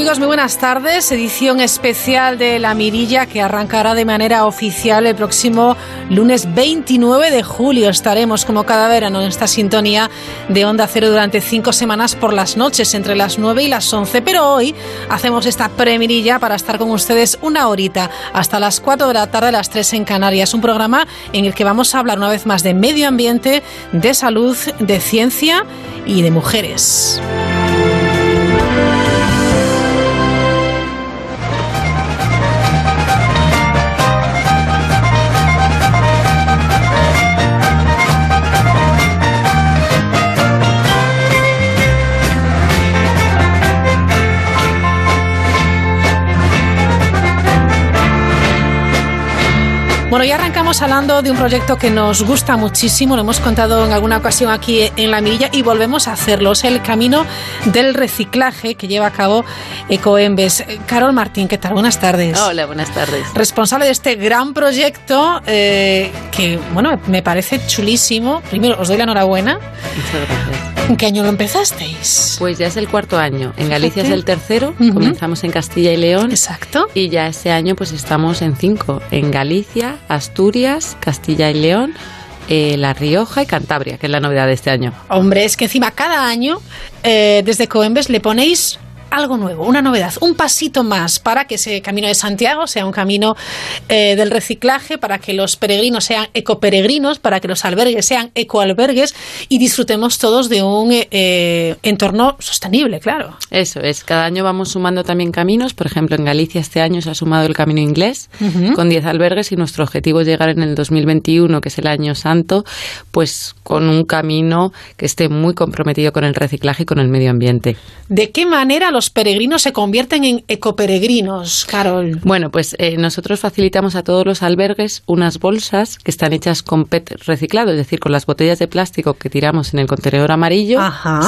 Amigos? Muy buenas tardes. Edición especial de La Mirilla que arrancará de manera oficial el próximo lunes 29 de julio. Estaremos como cada verano en esta sintonía de Onda Cero durante cinco semanas por las noches, entre las 9 y las 11. Pero hoy hacemos esta premirilla para estar con ustedes una horita hasta las 4 de la tarde, las 3 en Canarias. Un programa en el que vamos a hablar una vez más de medio ambiente, de salud, de ciencia y de mujeres. Arrancamos hablando de un proyecto que nos gusta muchísimo, lo hemos contado en alguna ocasión aquí en La Mirilla y volvemos a hacerlo. Es el camino del reciclaje que lleva a cabo Ecoembes. Carol Martín, ¿qué tal? Buenas tardes. Hola, buenas tardes. Responsable de este gran proyecto eh, que, bueno, me parece chulísimo. Primero, os doy la enhorabuena. Muchas gracias. ¿En qué año lo empezasteis? Pues ya es el cuarto año. En Galicia es el tercero. Comenzamos en Castilla y León. Exacto. Y ya este año pues estamos en cinco. En Galicia, Asturias, Castilla y León. Eh, la Rioja y Cantabria, que es la novedad de este año. Hombre, es que encima cada año eh, desde Coembes le ponéis algo nuevo, una novedad, un pasito más para que ese camino de Santiago sea un camino eh, del reciclaje, para que los peregrinos sean ecoperegrinos, para que los albergues sean ecoalbergues y disfrutemos todos de un eh, entorno sostenible, claro. Eso es, cada año vamos sumando también caminos, por ejemplo en Galicia este año se ha sumado el camino inglés con 10 albergues y nuestro objetivo es llegar en el 2021, que es el año santo, pues con un camino que esté muy comprometido con el reciclaje y con el medio ambiente. ¿De qué manera los peregrinos se convierten en ecoperegrinos, Carol? Bueno, pues eh, nosotros facilitamos a todos los albergues unas bolsas que están hechas con PET reciclado, es decir, con las botellas de plástico que tiramos en el contenedor amarillo,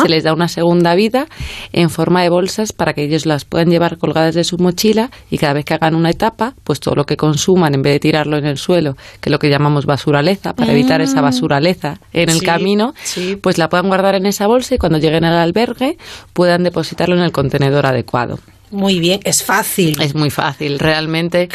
se les da una segunda vida en forma de bolsas para que ellos las puedan llevar colgadas de su mochila y cada vez que hagan una etapa, pues todo lo que consuman, en vez de tirarlo en el suelo, que es lo que llamamos basuraleza, para evitar esa mm. basuraleza en el camino, pues la puedan guardar en esa bolsa y cuando lleguen al albergue puedan depositarlo en el contenedor adecuado. Muy bien, es fácil. Es muy fácil, realmente.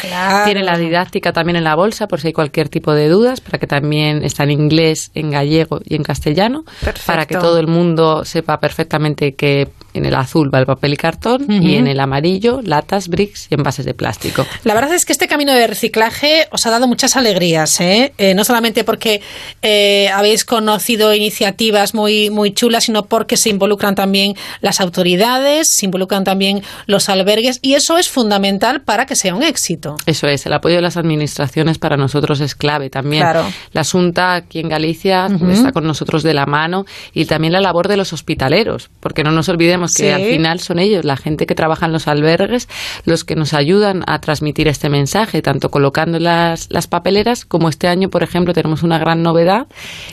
Tiene la didáctica también en la bolsa por si hay cualquier tipo de dudas, para que también está en inglés, en gallego y en castellano, para que todo el mundo sepa perfectamente que en el azul va el papel y cartón y en el amarillo latas, bricks y envases de plástico. La verdad es que este camino de reciclaje os ha dado muchas alegrías, ¿eh? eh no solamente porque eh, habéis conocido iniciativas muy, muy chulas, sino porque se involucran también las autoridades, se involucran también los albergues y eso es fundamental para que sea un éxito. Eso es, el apoyo de las administraciones para nosotros es clave también. La Junta aquí en Galicia está con nosotros de la mano y también la labor de los hospitaleros, porque no nos olvidemos que al final son ellos, la gente que trabaja en los albergues, los que nos ayudan a transmitir este mensaje, tanto colocando las, las papeleras como este año, por ejemplo, tenemos una gran novedad,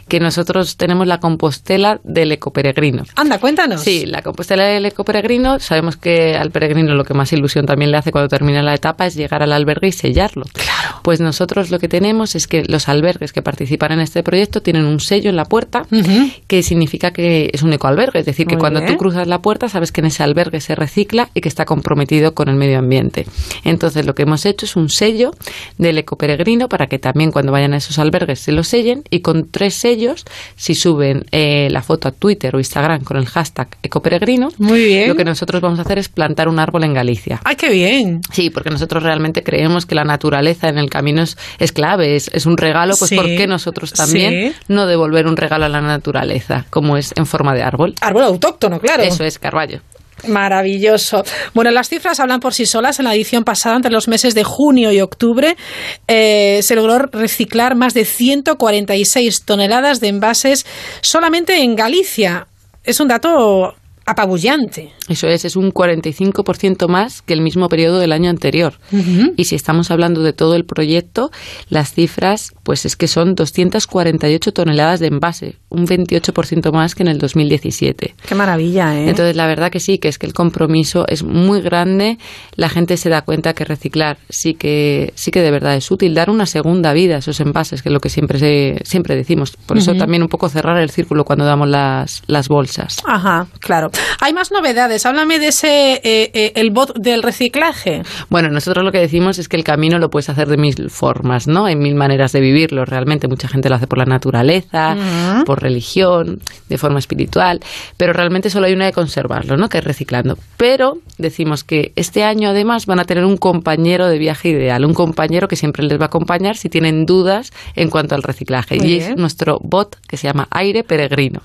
que nosotros tenemos la compostela del ecoperegrino. Anda, cuéntanos. Sí, la compostela del ecoperegrino, sabemos que al peregrino lo que más ilusión también le hace cuando termina la etapa es llegar al albergue y sellarlo. Claro. Pues nosotros lo que tenemos es que los albergues que participan en este proyecto tienen un sello en la puerta que significa que es un ecoalbergue, es decir, que cuando tú cruzas la puerta sabes que en ese albergue se recicla y que está comprometido con el medio ambiente. Entonces, lo que hemos hecho es un sello del ecoperegrino para que también cuando vayan a esos albergues se lo sellen y con tres sellos, si suben eh, la foto a Twitter o Instagram con el hashtag ecoperegrino, Muy bien. lo que nosotros vamos a hacer es plantar un árbol en Galicia. ¡Ay, qué bien! Sí, porque nosotros realmente creemos que la naturaleza en el camino es, clave, es, un regalo, pues ¿por qué nosotros también no devolver un regalo a la naturaleza, como es en forma de árbol? Árbol autóctono, claro. Eso es, Carvalho. Maravilloso. Bueno, las cifras hablan por sí solas. En la edición pasada, entre los meses de junio y octubre, eh, se logró reciclar más de 146 toneladas de envases solamente en Galicia. Es un dato apabullante. Eso es, es un 45% más que el mismo periodo del año anterior. Y si estamos hablando de todo el proyecto, las cifras, pues es que son 248 toneladas de envase, un 28% más que en el 2017. Qué maravilla, ¿eh? Entonces, la verdad que sí, que es que el compromiso es muy grande. La gente se da cuenta que reciclar sí que sí que de verdad es útil, dar una segunda vida a esos envases, que es lo que siempre se, siempre decimos. Por eso también un poco cerrar el círculo cuando damos las, las bolsas. Ajá, claro. Hay más novedades. Háblame de ese eh, eh, el bot del reciclaje. Bueno, nosotros lo que decimos es que el camino lo puedes hacer de mil formas, ¿no? Hay mil maneras de vivirlo. Realmente mucha gente lo hace por la naturaleza, por religión, de forma espiritual, pero realmente solo hay una de conservarlo, ¿no? Que es reciclando. Pero decimos que este año además van a tener un compañero de viaje ideal, un compañero que siempre les va a acompañar si tienen dudas en cuanto al reciclaje. y es nuestro bot que se llama Aire Peregrino.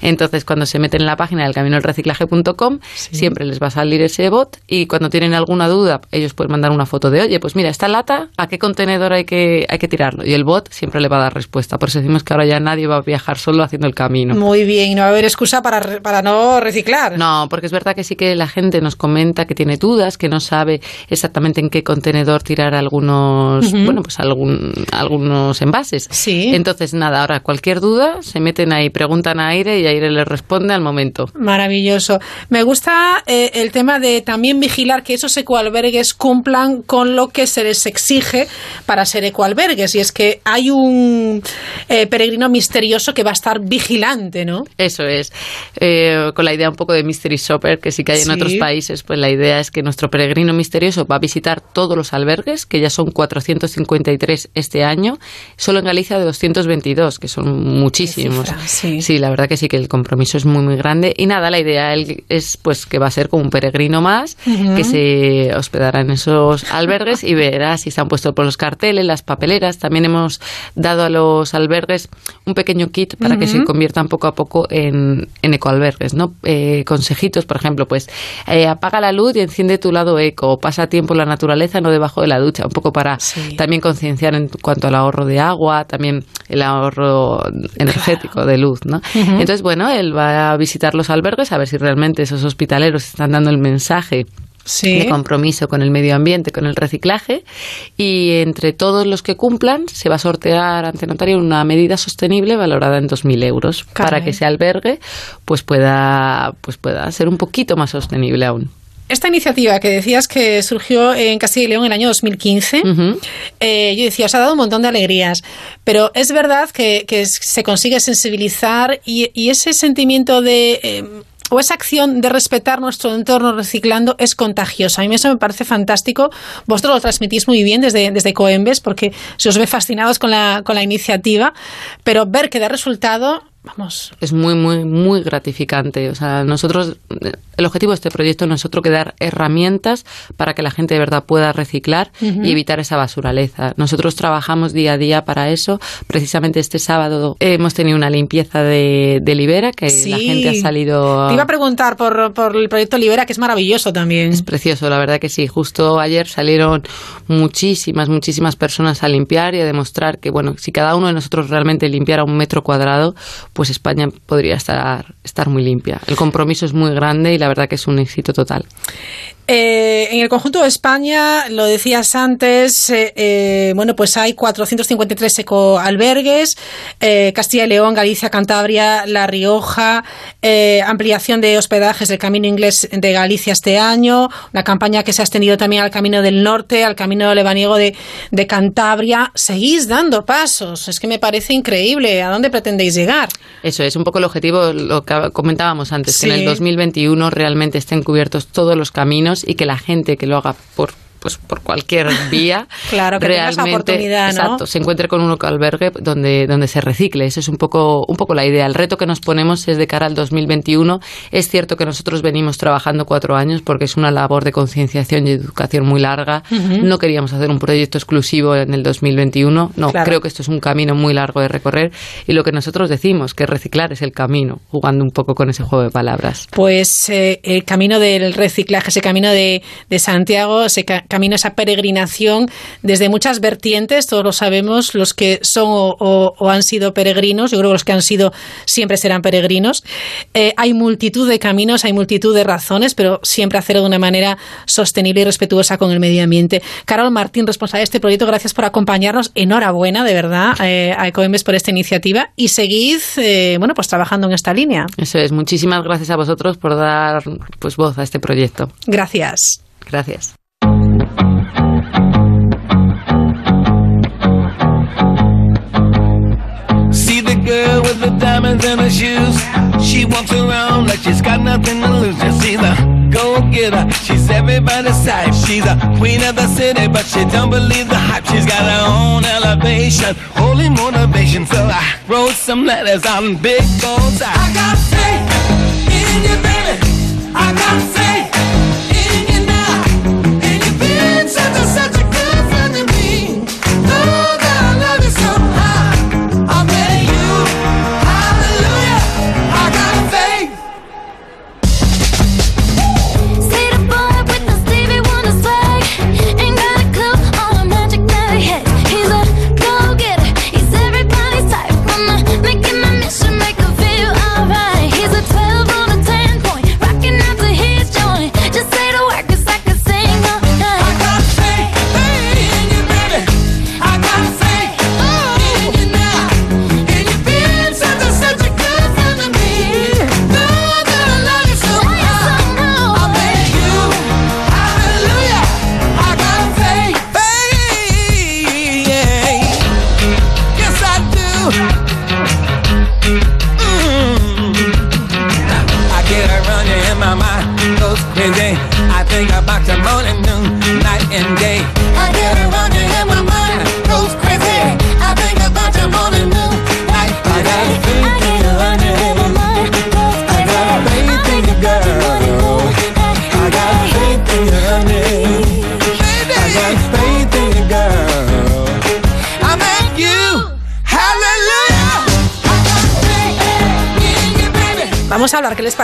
Entonces, cuando se meten en la página del camino del reciclaje.com, siempre les va a salir ese bot y cuando tienen alguna duda, ellos pueden mandar una foto de, oye, pues mira, esta lata, ¿a qué contenedor hay que, hay que tirarlo? Y el bot siempre le va a dar respuesta. Por eso decimos que ahora ya nadie va a viajar solo haciendo el camino. Muy bien, no va a haber excusa para, para no reciclar. No, porque es verdad que sí que la gente nos comenta que tiene dudas, que no sabe exactamente en qué contenedor tirar algunos, bueno, pues algún, algunos envases. Sí. Entonces, nada, ahora cualquier duda, se meten ahí, preguntan a Aire y Aire les responde al momento. Maravilloso. Me gusta eh, el tema de también vigilar que esos ecoalbergues cumplan con lo que se les exige para ser ecoalbergues. Y es que hay un eh, peregrino misterioso que va a estar vigilante, ¿no? Eso es. Eh, con la idea un poco de Mystery Shopper, que sí que hay en otros países, pues la idea es que nuestro peregrino misterioso va a visitar todos los albergues, que ya son 453 este año, solo en Galicia de 222, que son muchísimos. sí. la verdad que sí que el compromiso es muy muy grande y nada, la idea es pues que va a ser como un peregrino más que se hospedará en esos albergues y verá si se han puesto por los carteles, las papeleras. También hemos dado a los albergues un pequeño kit para que se conviertan poco a poco en, en ecoalbergues, ¿no? Eh, consejitos, por ejemplo, pues eh, apaga la luz y enciende tu lado eco, pasa tiempo en la naturaleza, no debajo de la ducha, un poco para también concienciar en cuanto al ahorro de agua, también el ahorro energético de luz, ¿no? Entonces, bueno, él va a visitar los albergues a ver si realmente esos hospitaleros están dando el mensaje de compromiso con el medio ambiente, con el reciclaje, y entre todos los que cumplan se va a sortear ante notario una medida sostenible valorada en 2.000 euros para que ese albergue pues pueda, pues pueda ser un poquito más sostenible aún. Esta iniciativa que decías que surgió en Castilla y León en el año 2015, eh, yo decía, os ha dado un montón de alegrías, pero es verdad que, se consigue sensibilizar y, ese sentimiento de... Eh, esa acción de respetar nuestro entorno reciclando es contagiosa. A mí eso me parece fantástico. Vosotros lo transmitís muy bien desde, desde Coembes porque se os ve fascinados con la, con la iniciativa, pero ver que da resultado vamos. Es muy, muy, muy gratificante. O sea, nosotros, el objetivo de este proyecto no es otro que dar herramientas para que la gente de verdad pueda reciclar y evitar esa basuraleza. Nosotros trabajamos día a día para eso. Precisamente este sábado hemos tenido una limpieza de, Libera, que la gente ha salido. Te iba a preguntar por, por el proyecto Libera, que es maravilloso también. Es precioso, la verdad que sí. Justo ayer salieron muchísimas, muchísimas personas a limpiar y a demostrar que, bueno, si cada uno de nosotros realmente limpiara un metro cuadrado, pues España podría estar, estar muy limpia. El compromiso es muy grande y la verdad que es un éxito total. Eh, en el conjunto de España, lo decías antes, eh, eh, bueno, pues hay 453 ecoalbergues, Castilla y León, Galicia, Cantabria, La Rioja, ampliación de hospedajes del Camino Inglés de Galicia este año, una campaña que se ha extendido también al Camino del Norte, al Camino lebaniego de, de Cantabria. Seguís dando pasos, es que me parece increíble. ¿A dónde pretendéis llegar? Eso es un poco el objetivo, lo que comentábamos antes, que en el 2021 realmente estén cubiertos todos los caminos y que la gente que lo haga por pues por cualquier vía claro que realmente exacto se encuentre con un albergue donde donde se recicle. Eso es un poco un poco la idea. El reto que nos ponemos es de cara al 2021 es cierto que nosotros venimos trabajando cuatro años porque es una labor de concienciación y educación muy larga. No queríamos hacer un proyecto exclusivo en el 2021 no creo que esto es un camino muy largo de recorrer. Y lo que nosotros decimos que reciclar es el camino jugando un poco con ese juego de palabras. Pues eh, el camino del reciclaje ese camino de, de Santiago se camino, esa peregrinación desde muchas vertientes, todos lo sabemos, los que son o, han sido peregrinos, yo creo que los que han sido siempre serán peregrinos. Eh, hay multitud de caminos, hay multitud de razones, pero siempre hacerlo de una manera sostenible y respetuosa con el medio ambiente. Carol Martín, responsable de este proyecto, gracias por acompañarnos. Enhorabuena, de verdad, eh, a Ecoembes por esta iniciativa y seguid, eh, bueno, pues trabajando en esta línea. Eso es. Muchísimas gracias a vosotros por dar pues voz a este proyecto. Gracias. Gracias. See the girl with the diamonds in her shoes. She walks around like she's got nothing to lose. Just see the go getter. She's everybody's type. She's a queen of the city, but she don't believe the hype. She's got her own elevation, holy motivation. So I wrote some letters on big goals. I got faith in you, baby. I got faith.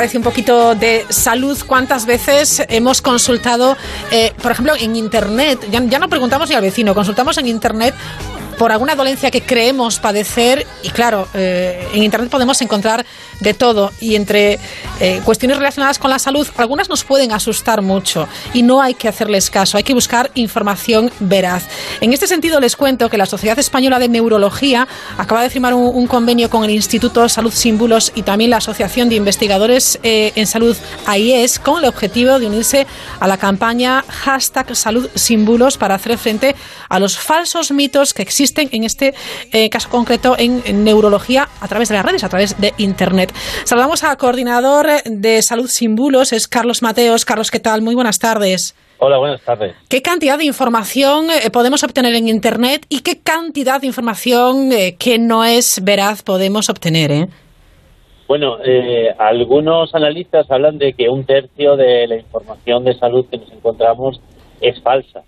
Parece un poquito de salud? ¿Cuántas veces hemos consultado, eh, por ejemplo, en Internet? Ya, ya no preguntamos ni al vecino, consultamos en Internet por alguna dolencia que creemos padecer y claro, eh, en Internet podemos encontrar de todo y entre eh, cuestiones relacionadas con la salud, algunas nos pueden asustar mucho y no hay que hacerles caso, hay que buscar información veraz. En este sentido les cuento que la Sociedad Española de Neurología acaba de firmar un, convenio con el Instituto Salud Símbolos y también la Asociación de Investigadores eh, en Salud AIES con el objetivo de unirse a la campaña hashtag Salud Símbolos para hacer frente a los falsos mitos que existen en este eh, caso concreto en, neurología a través de las redes, a través de Internet. Saludamos al coordinador de Salud Sin Bulos, es Carlos Mateos. Carlos, ¿qué tal? Muy buenas tardes. Hola, buenas tardes. ¿Qué cantidad de información eh, podemos obtener en Internet y qué cantidad de información eh, que no es veraz podemos obtener? Bueno, algunos analistas hablan de que un tercio de la información de salud que nos encontramos es falsa.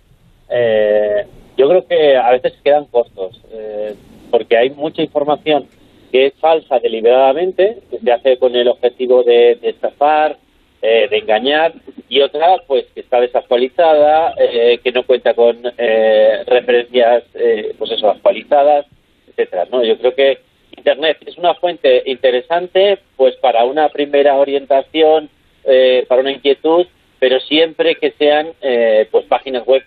Eh, yo creo que a veces quedan cortos, eh, porque hay mucha información que es falsa deliberadamente, que se hace con el objetivo de, estafar, eh, de engañar, y otra, pues, que está desactualizada, eh, que no cuenta con referencias, pues eso, actualizadas, etcétera. ¿no? Yo creo que Internet es una fuente interesante, pues, para una primera orientación, para una inquietud, pero siempre que sean, pues, páginas web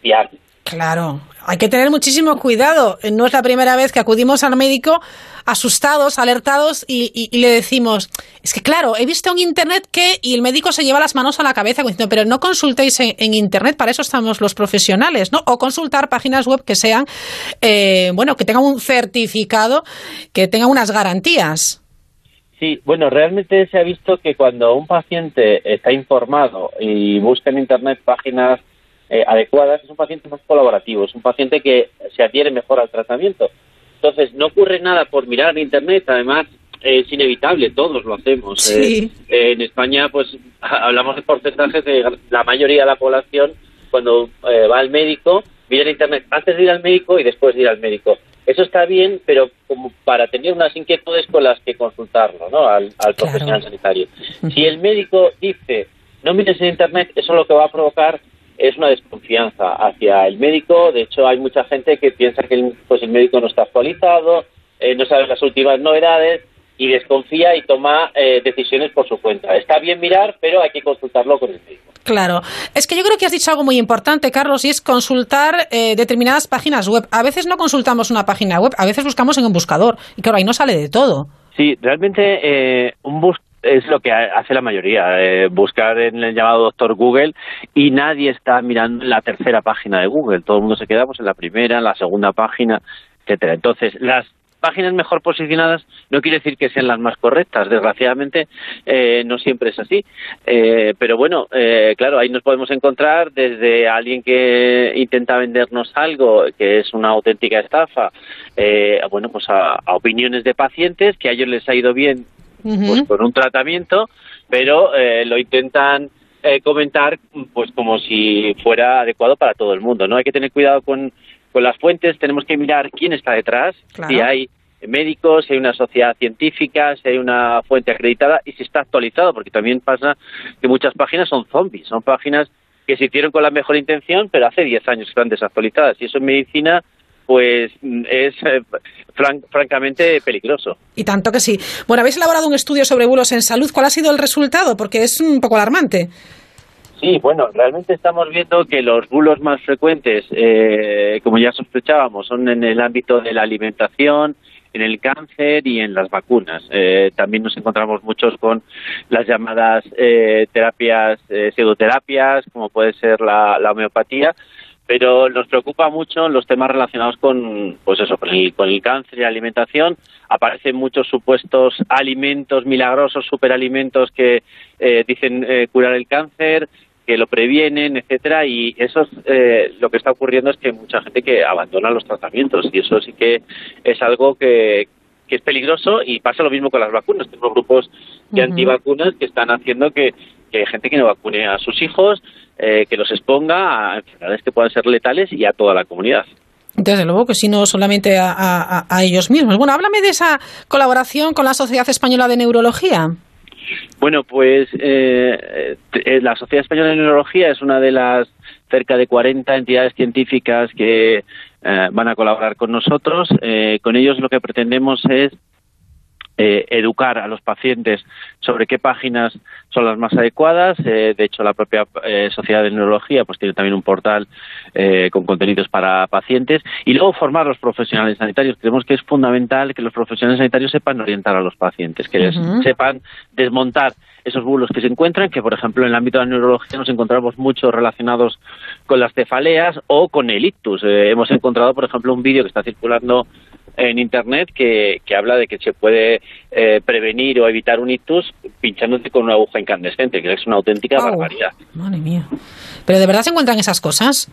fiables. Claro, hay que tener muchísimo cuidado. No es la primera vez que acudimos al médico asustados, alertados y, le decimos, es que claro, he visto en Internet que y el médico se lleva las manos a la cabeza diciendo, pero no consultéis en, Internet, para eso estamos los profesionales, ¿no? O consultar páginas web que sean, eh, bueno, que tengan un certificado, que tengan unas garantías. Sí, bueno, realmente se ha visto que cuando un paciente está informado y busca en Internet páginas eh, adecuadas, es un paciente más colaborativo, es un paciente que se adhiere mejor al tratamiento. Entonces, no ocurre nada por mirar en Internet, además es inevitable, todos lo hacemos. Eh, en España, pues hablamos de porcentajes de la mayoría de la población cuando eh, va al médico, mira en Internet antes de ir al médico y después de ir al médico. Eso está bien, pero como para tener unas inquietudes con las que consultarlo, ¿no? Al, profesional sanitario. Si el médico dice no mires en Internet, eso lo que va a provocar es una desconfianza hacia el médico. De hecho, hay mucha gente que piensa que el, pues el médico no está actualizado, eh, no sabe las últimas novedades y desconfía y toma eh, decisiones por su cuenta. Está bien mirar, pero hay que consultarlo con el médico. Claro. Es que yo creo que has dicho algo muy importante, Carlos, y es consultar eh, determinadas páginas web. A veces no consultamos una página web, a veces buscamos en un buscador. Y claro, ahí no sale de todo. Sí, realmente eh, un bus es lo que hace la mayoría, buscar en el llamado doctor Google y nadie está mirando la tercera página de Google. Todo el mundo se queda pues, en la primera, en la segunda página, etcétera. Entonces, las páginas mejor posicionadas no quiere decir que sean las más correctas. Desgraciadamente, eh, no siempre es así. Eh, pero bueno, eh, claro, ahí nos podemos encontrar desde alguien que intenta vendernos algo que es una auténtica estafa, bueno, pues a, opiniones de pacientes que a ellos les ha ido bien pues con un tratamiento, pero lo intentan comentar pues como si fuera adecuado para todo el mundo. No hay que tener cuidado con con las fuentes tenemos que mirar quién está detrás, si hay médicos, si hay una sociedad científica, si hay una fuente acreditada y si está actualizado, porque también pasa que muchas páginas son zombies, son páginas que se hicieron con la mejor intención, pero hace 10 años están desactualizadas. Y eso en medicina pues es eh, francamente peligroso. Y tanto que sí. Bueno, habéis elaborado un estudio sobre bulos en salud. ¿Cuál ha sido el resultado? Porque es un poco alarmante. Sí, bueno, realmente estamos viendo que los bulos más frecuentes, eh, como ya sospechábamos, son en el ámbito de la alimentación, en el cáncer y en las vacunas. Eh, también nos encontramos muchos con las llamadas eh, terapias, pseudoterapias, como puede ser la, homeopatía, pero nos preocupa mucho los temas relacionados con, pues eso, con el, con el cáncer y la alimentación. Aparecen muchos supuestos alimentos milagrosos, superalimentos que dicen curar el cáncer que lo previenen, etcétera, y eso es, eh, lo que está ocurriendo es que mucha gente que abandona los tratamientos y eso sí que es algo que, que es peligroso y pasa lo mismo con las vacunas. Tenemos grupos de antivacunas que están haciendo que, que gente que no vacune a sus hijos, eh, que los exponga a enfermedades que puedan ser letales y a toda la comunidad. Desde luego que sí, no solamente a, a, a ellos mismos. Bueno, háblame de esa colaboración con la Sociedad Española de Neurología. Bueno, pues eh, eh, la Sociedad Española de Neurología es una de las cerca de 40 entidades científicas que eh, van a colaborar con nosotros. con ellos lo que pretendemos es eh, educar a los pacientes sobre qué páginas son las más adecuadas. Eh, de hecho, la propia eh, Sociedad de Neurología pues tiene también un portal con contenidos para pacientes y luego formar a los profesionales sanitarios. Creemos que es fundamental que los profesionales sanitarios sepan orientar a los pacientes, que sepan desmontar esos bulos que se encuentran, que por ejemplo en el ámbito de la neurología nos encontramos muchos relacionados con las cefaleas o con el ictus. hemos encontrado, por ejemplo, un vídeo que está circulando en internet que, que habla de que se puede eh, prevenir o evitar un ictus pinchándote con una aguja incandescente, que es una auténtica barbaridad. Madre mía. ¿Pero de verdad se encuentran esas cosas?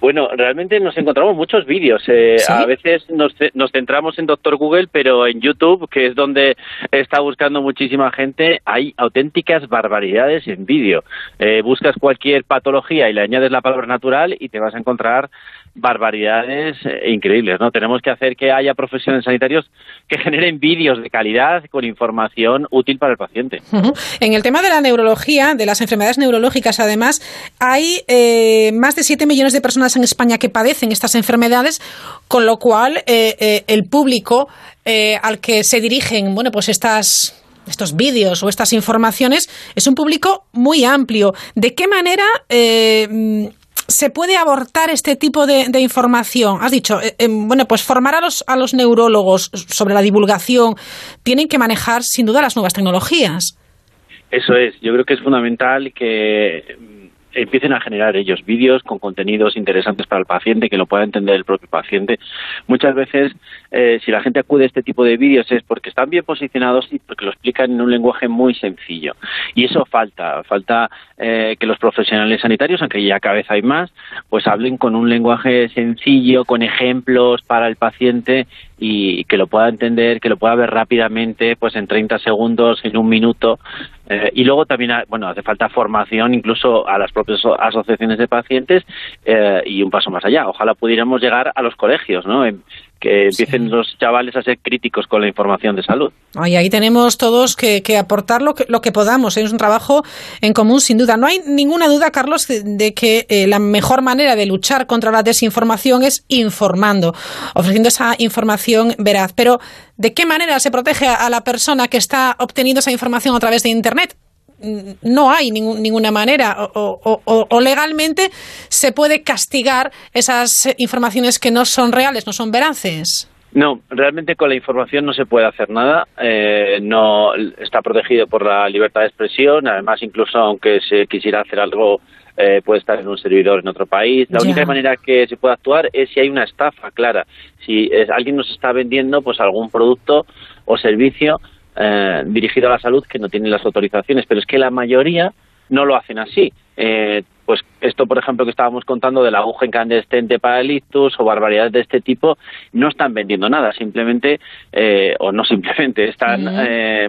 Bueno, realmente nos encontramos muchos vídeos. Eh, a veces nos, nos, centramos en Doctor Google, pero en YouTube, que es donde está buscando muchísima gente, hay auténticas barbaridades en vídeo. Eh, buscas cualquier patología y le añades la palabra natural y te vas a encontrar barbaridades eh, increíbles, ¿no? Tenemos que hacer que haya profesionales sanitarios que generen vídeos de calidad con información útil para el paciente. En el tema de la neurología, de las enfermedades neurológicas, además, hay eh, más de 7 millones de personas en España que padecen estas enfermedades, con lo cual eh, el público al que se dirigen, bueno, pues estas estos vídeos o estas informaciones es un público muy amplio. ¿De qué manera se puede abortar este tipo de, información? Has dicho, eh, bueno, pues formar a los, a los neurólogos sobre la divulgación, tienen que manejar sin duda las nuevas tecnologías. Eso es, yo creo que es fundamental que empiecen a generar ellos vídeos con contenidos interesantes para el paciente, que lo pueda entender el propio paciente. Muchas veces, eh, si la gente acude a este tipo de vídeos es porque están bien posicionados y porque lo explican en un lenguaje muy sencillo. Y eso falta, falta eh, que los profesionales sanitarios, aunque ya cada vez hay más, pues hablen con un lenguaje sencillo, con ejemplos para el paciente y que lo pueda entender, que lo pueda ver rápidamente, pues en 30 segundos, en un minuto. Eh, y luego también, bueno, hace falta formación incluso a las propias asociaciones de pacientes eh, y un paso más allá. Ojalá pudiéramos llegar a los colegios, ¿no? Que empiecen los chavales a ser críticos con la información de salud. Y ahí tenemos todos que, aportar lo que, lo que podamos. Es un trabajo en común, sin duda. No hay ninguna duda, Carlos, de, que eh, la mejor manera de luchar contra la desinformación es informando, ofreciendo esa información veraz. Pero, ¿de qué manera se protege a la persona que está obteniendo esa información a través de Internet? No hay ninguna manera o, legalmente se puede castigar esas informaciones que no son reales, no son veraces. No, realmente con la información no se puede hacer nada. Eh, no está protegido por la libertad de expresión. Además, incluso aunque se quisiera hacer algo, eh, puede estar en un servidor en otro país. La única manera que se puede actuar es si hay una estafa clara. Si alguien nos está vendiendo, pues algún producto o servicio eh, dirigido a la salud que no tienen las autorizaciones, pero es que la mayoría no lo hacen así. Eh, pues esto, por ejemplo, que estábamos contando del aguja incandescente para el ictus o barbaridades de este tipo, no están vendiendo nada, simplemente, eh, o no simplemente, están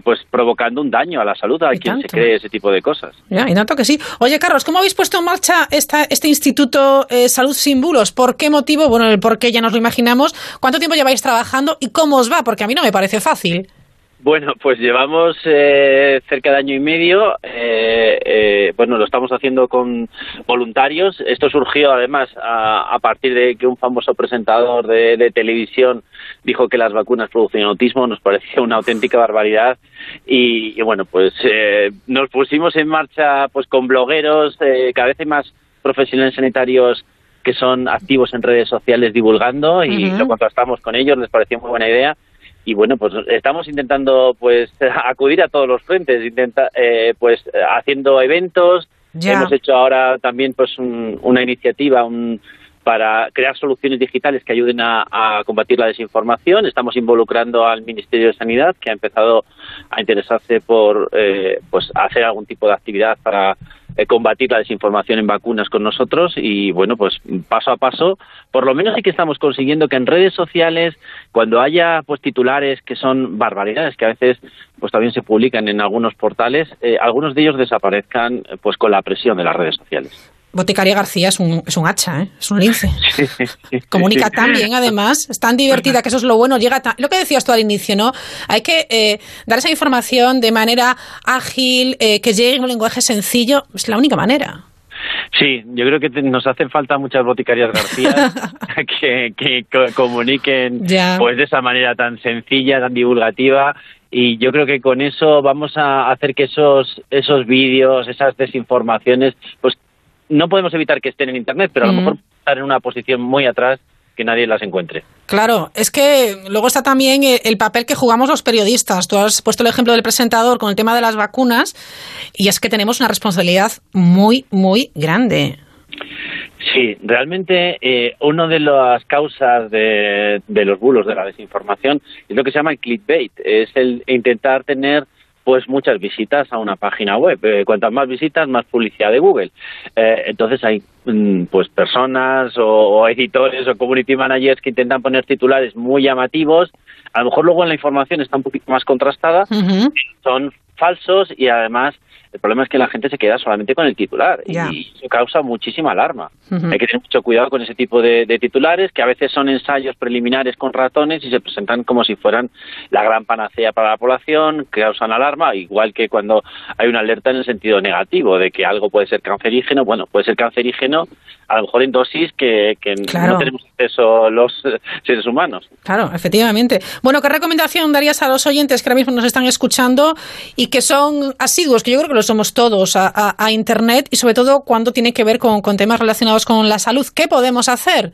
pues provocando un daño a la salud a quien se cree ese tipo de cosas. Ya, y tanto que sí. Oye, Carlos, ¿cómo habéis puesto en marcha esta, este Instituto Salud Sin Bulos? ¿Por qué motivo? Bueno, el por qué ya nos lo imaginamos. ¿Cuánto tiempo lleváis trabajando y cómo os va? Porque a mí no me parece fácil. Bueno, pues llevamos eh, cerca de año y medio. Eh, eh, bueno, lo estamos haciendo con voluntarios. Esto surgió además a, partir de que un famoso presentador de, televisión dijo que las vacunas producen autismo. Nos parecía una auténtica barbaridad. Y, bueno, pues nos pusimos en marcha pues con blogueros, cada vez hay más profesionales sanitarios que son activos en redes sociales divulgando y lo contrastamos con ellos. Les pareció muy buena idea y bueno pues estamos intentando pues acudir a todos los frentes intenta eh, pues haciendo eventos hemos hecho ahora también pues una iniciativa un, para crear soluciones digitales que ayuden a, combatir la desinformación. Estamos involucrando al Ministerio de Sanidad, que ha empezado a interesarse por eh, pues hacer algún tipo de actividad para eh, combatir la desinformación en vacunas con nosotros. Y bueno pues paso a paso por lo menos sí que estamos consiguiendo que en redes sociales cuando haya pues titulares que son barbaridades que a veces pues también se publican en algunos portales eh, algunos de ellos desaparezcan pues con la presión de las redes sociales Boticaria García es un, es un hacha, ¿eh? es un lince. Comunica tan bien, además, es tan divertida que eso es lo bueno. Llega Lo que decías tú al inicio, ¿no? Hay que eh, dar esa información de manera ágil, eh, que llegue en un lenguaje sencillo. Es la única manera. Sí, yo creo que nos hacen falta muchas boticarias García que, que comuniquen pues de esa manera tan sencilla, tan divulgativa y yo creo que con eso vamos a hacer que esos esos vídeos, esas desinformaciones, pues no podemos evitar que estén en Internet, pero a lo mejor estar en una posición muy atrás que nadie las encuentre. Claro, es que luego está también el papel que jugamos los periodistas. Tú has puesto el ejemplo del presentador con el tema de las vacunas y es que tenemos una responsabilidad muy, muy grande. Sí, realmente eh, una de las causas de, de los bulos de la desinformación es lo que se llama el clickbait, es el intentar tener pues muchas visitas a una página web. Eh, cuantas más visitas, más publicidad de Google. Eh, entonces hay mm, pues personas o, editores o community managers que intentan poner titulares muy llamativos. A lo mejor luego en la información está un poquito más contrastada. Son falsos y además el problema es que la gente se queda solamente con el titular y eso causa muchísima alarma. Hay que tener mucho cuidado con ese tipo de, titulares que a veces son ensayos preliminares con ratones y se presentan como si fueran la gran panacea para la población, causan alarma, igual que cuando hay una alerta en el sentido negativo de que algo puede ser cancerígeno. Bueno, puede ser cancerígeno a lo mejor en dosis que, no tenemos acceso los seres humanos. Claro, efectivamente. Bueno, ¿qué recomendación darías a los oyentes que ahora mismo nos están escuchando y que son asiduos, que yo creo que lo somos todos, a, Internet y sobre todo cuando tiene que ver con, con temas relacionados con la salud? ¿Qué podemos hacer?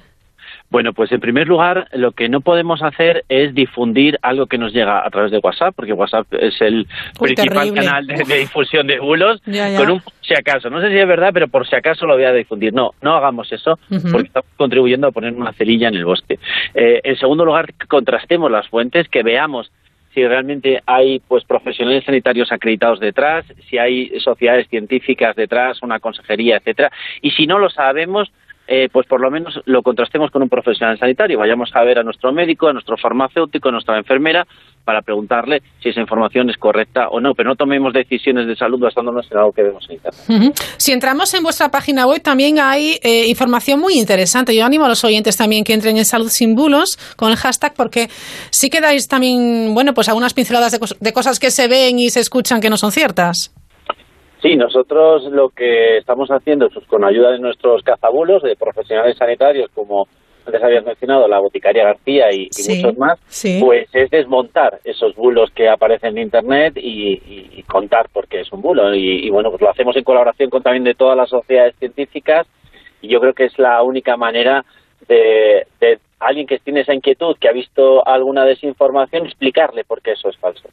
Bueno, pues en primer lugar, lo que no podemos hacer es difundir algo que nos llega a través de WhatsApp, porque WhatsApp es el principal canal de, difusión de bulos, con un si acaso. No sé si es verdad, pero por si acaso lo voy a difundir. No, no hagamos eso, porque estamos contribuyendo a poner una cerilla en el bosque. Eh, en segundo lugar, contrastemos las fuentes, que veamos si realmente hay pues profesionales sanitarios acreditados detrás, si hay sociedades científicas detrás, una consejería, etcétera, y si no lo sabemos, eh, pues por lo menos lo contrastemos con un profesional sanitario. Vayamos a ver a nuestro médico, a nuestro farmacéutico, a nuestra enfermera, para preguntarle si esa información es correcta o no. Pero no tomemos decisiones de salud basándonos en algo que vemos en Internet. Si entramos en vuestra página web, también hay eh, información muy interesante. Yo animo a los oyentes también que entren en Salud Sin Bulos con el hashtag, porque sí que dais también, bueno, pues algunas pinceladas de, de cosas que se ven y se escuchan que no son ciertas. Sí, nosotros lo que estamos haciendo, pues, con ayuda de nuestros cazabulos, de profesionales sanitarios como antes habías mencionado, la boticaria García y, muchos más, pues es desmontar esos bulos que aparecen en Internet y, contar por qué es un bulo. Y, bueno, pues lo hacemos en colaboración con también de todas las sociedades científicas y yo creo que es la única manera de, de alguien que tiene esa inquietud, que ha visto alguna desinformación, explicarle por qué eso es falso.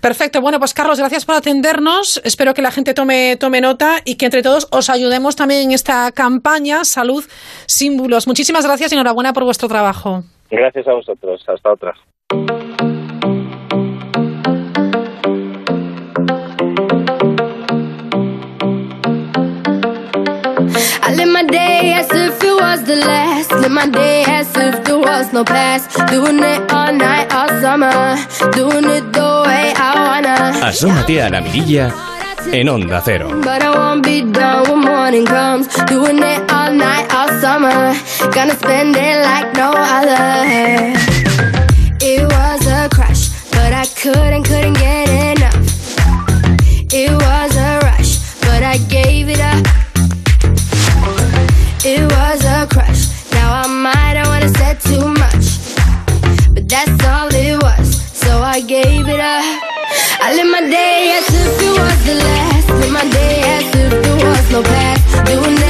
Perfecto. Bueno, pues Carlos, gracias por atendernos. Espero que la gente tome, tome nota y que entre todos os ayudemos también en esta campaña Salud Símbolos. Muchísimas gracias y enhorabuena por vuestro trabajo. Gracias a vosotros. Hasta otra. Was the last. Live my day as if there was no past. Doing it all night, all summer. Doing it the way I wanna. Asómate a la mirilla en Onda Cero. But I won't be done when morning comes. Doing it all night, all summer. Gonna spend it like no other. It was a crush, but I couldn't, couldn't get enough. It was a rush, but I gave it up. It was a crush. Now I might have wanna said too much, but that's all it was. So I gave it up. I live my day as if it was the last. Live my day as if there was no past. Doing it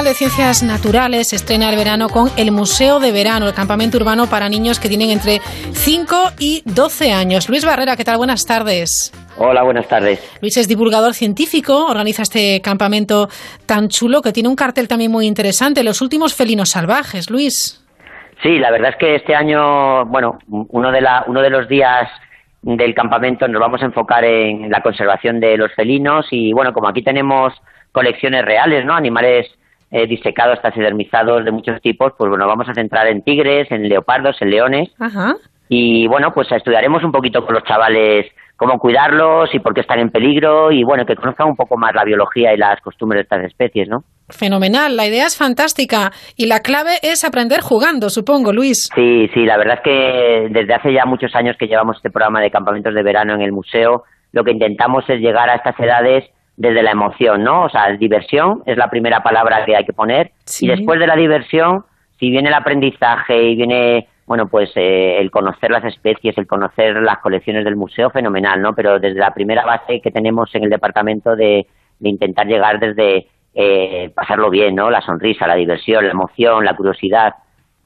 Nacional de Ciencias Naturales estrena el verano con el Museo de Verano, el campamento urbano para niños que tienen entre 5 y 12 años. Luis Barrera, ¿qué tal? Buenas tardes. Hola, buenas tardes. Luis es divulgador científico, organiza este campamento tan chulo que tiene un cartel también muy interesante, Los últimos felinos salvajes. Luis. Sí, la verdad es que este año, bueno, uno de, la, uno de los días del campamento nos vamos a enfocar en la conservación de los felinos y, bueno, como aquí tenemos colecciones reales, ¿no? Animales eh, disecados, taxidermizados de muchos tipos, pues bueno, vamos a centrar en tigres, en leopardos, en leones. Ajá. Y bueno, pues estudiaremos un poquito con los chavales cómo cuidarlos y por qué están en peligro y bueno, que conozcan un poco más la biología y las costumbres de estas especies, ¿no? Fenomenal, la idea es fantástica y la clave es aprender jugando, supongo, Luis. Sí, sí, la verdad es que desde hace ya muchos años que llevamos este programa de campamentos de verano en el museo, lo que intentamos es llegar a estas edades desde la emoción, ¿no? O sea, diversión es la primera palabra que hay que poner y después de la diversión, si viene el aprendizaje y viene bueno, pues eh, el conocer las especies, el conocer las colecciones del museo, fenomenal, ¿no? Pero desde la primera base que tenemos en el departamento de, intentar llegar desde eh, pasarlo bien, ¿no? La sonrisa, la diversión, la emoción, la curiosidad,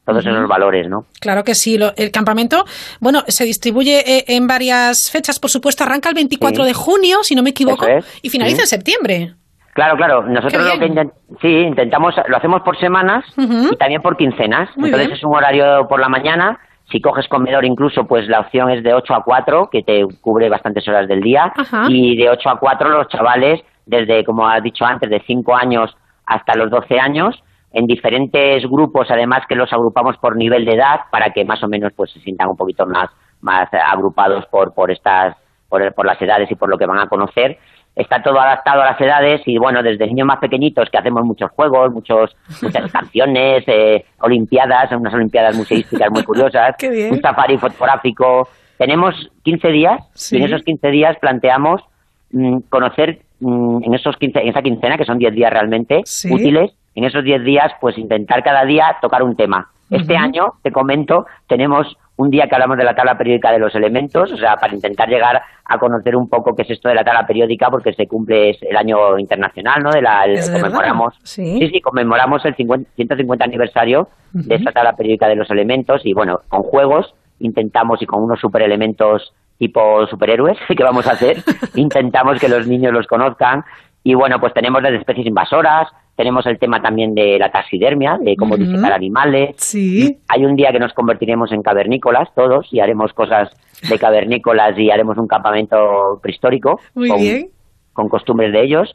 todos esos valores, ¿no? Claro que sí. el campamento, bueno, se distribuye eh, en varias fechas, por supuesto. Arranca el 24 de junio, si no me equivoco, y finaliza en septiembre. Claro, claro. Nosotros lo que sí, intentamos, lo hacemos por semanas y también por quincenas. Entonces es un horario por la mañana. Si coges comedor incluso, pues la opción es de 8 a 4, que te cubre bastantes horas del día. Y de 8 a 4 los chavales, desde, como has dicho antes, de 5 años hasta los 12 años, en diferentes grupos, además que los agrupamos por nivel de edad, para que más o menos pues se sientan un poquito más, más agrupados por, por estas, por, por las edades y por lo que van a conocer. Está todo adaptado a las edades y bueno, desde niños más pequeñitos que hacemos muchos juegos, muchos, muchas canciones, eh, olimpiadas, unas olimpiadas museísticas muy curiosas, un safari fotográfico. Tenemos 15 días y en esos 15 días planteamos mm, conocer mm, en esos 15, en esa quincena, que son 10 días realmente útiles, en esos 10 días pues intentar cada día tocar un tema Este año, te comento, tenemos un día que hablamos de la tabla periódica de los elementos, o sea, para intentar llegar a conocer un poco qué es esto de la tabla periódica, porque se cumple el año internacional, ¿no? De la, conmemoramos, ¿Sí? ¿Sí? conmemoramos el 150 aniversario de esta tabla periódica de los elementos y, bueno, con juegos intentamos y con unos superelementos tipo superhéroes que vamos a hacer, intentamos que los niños los conozcan y bueno, pues tenemos las especies invasoras, tenemos el tema también de la taxidermia, de cómo uh animales. Sí. Hay un día que nos convertiremos en cavernícolas todos y haremos cosas de cavernícolas y haremos un campamento prehistórico. Muy bien con costumbres de ellos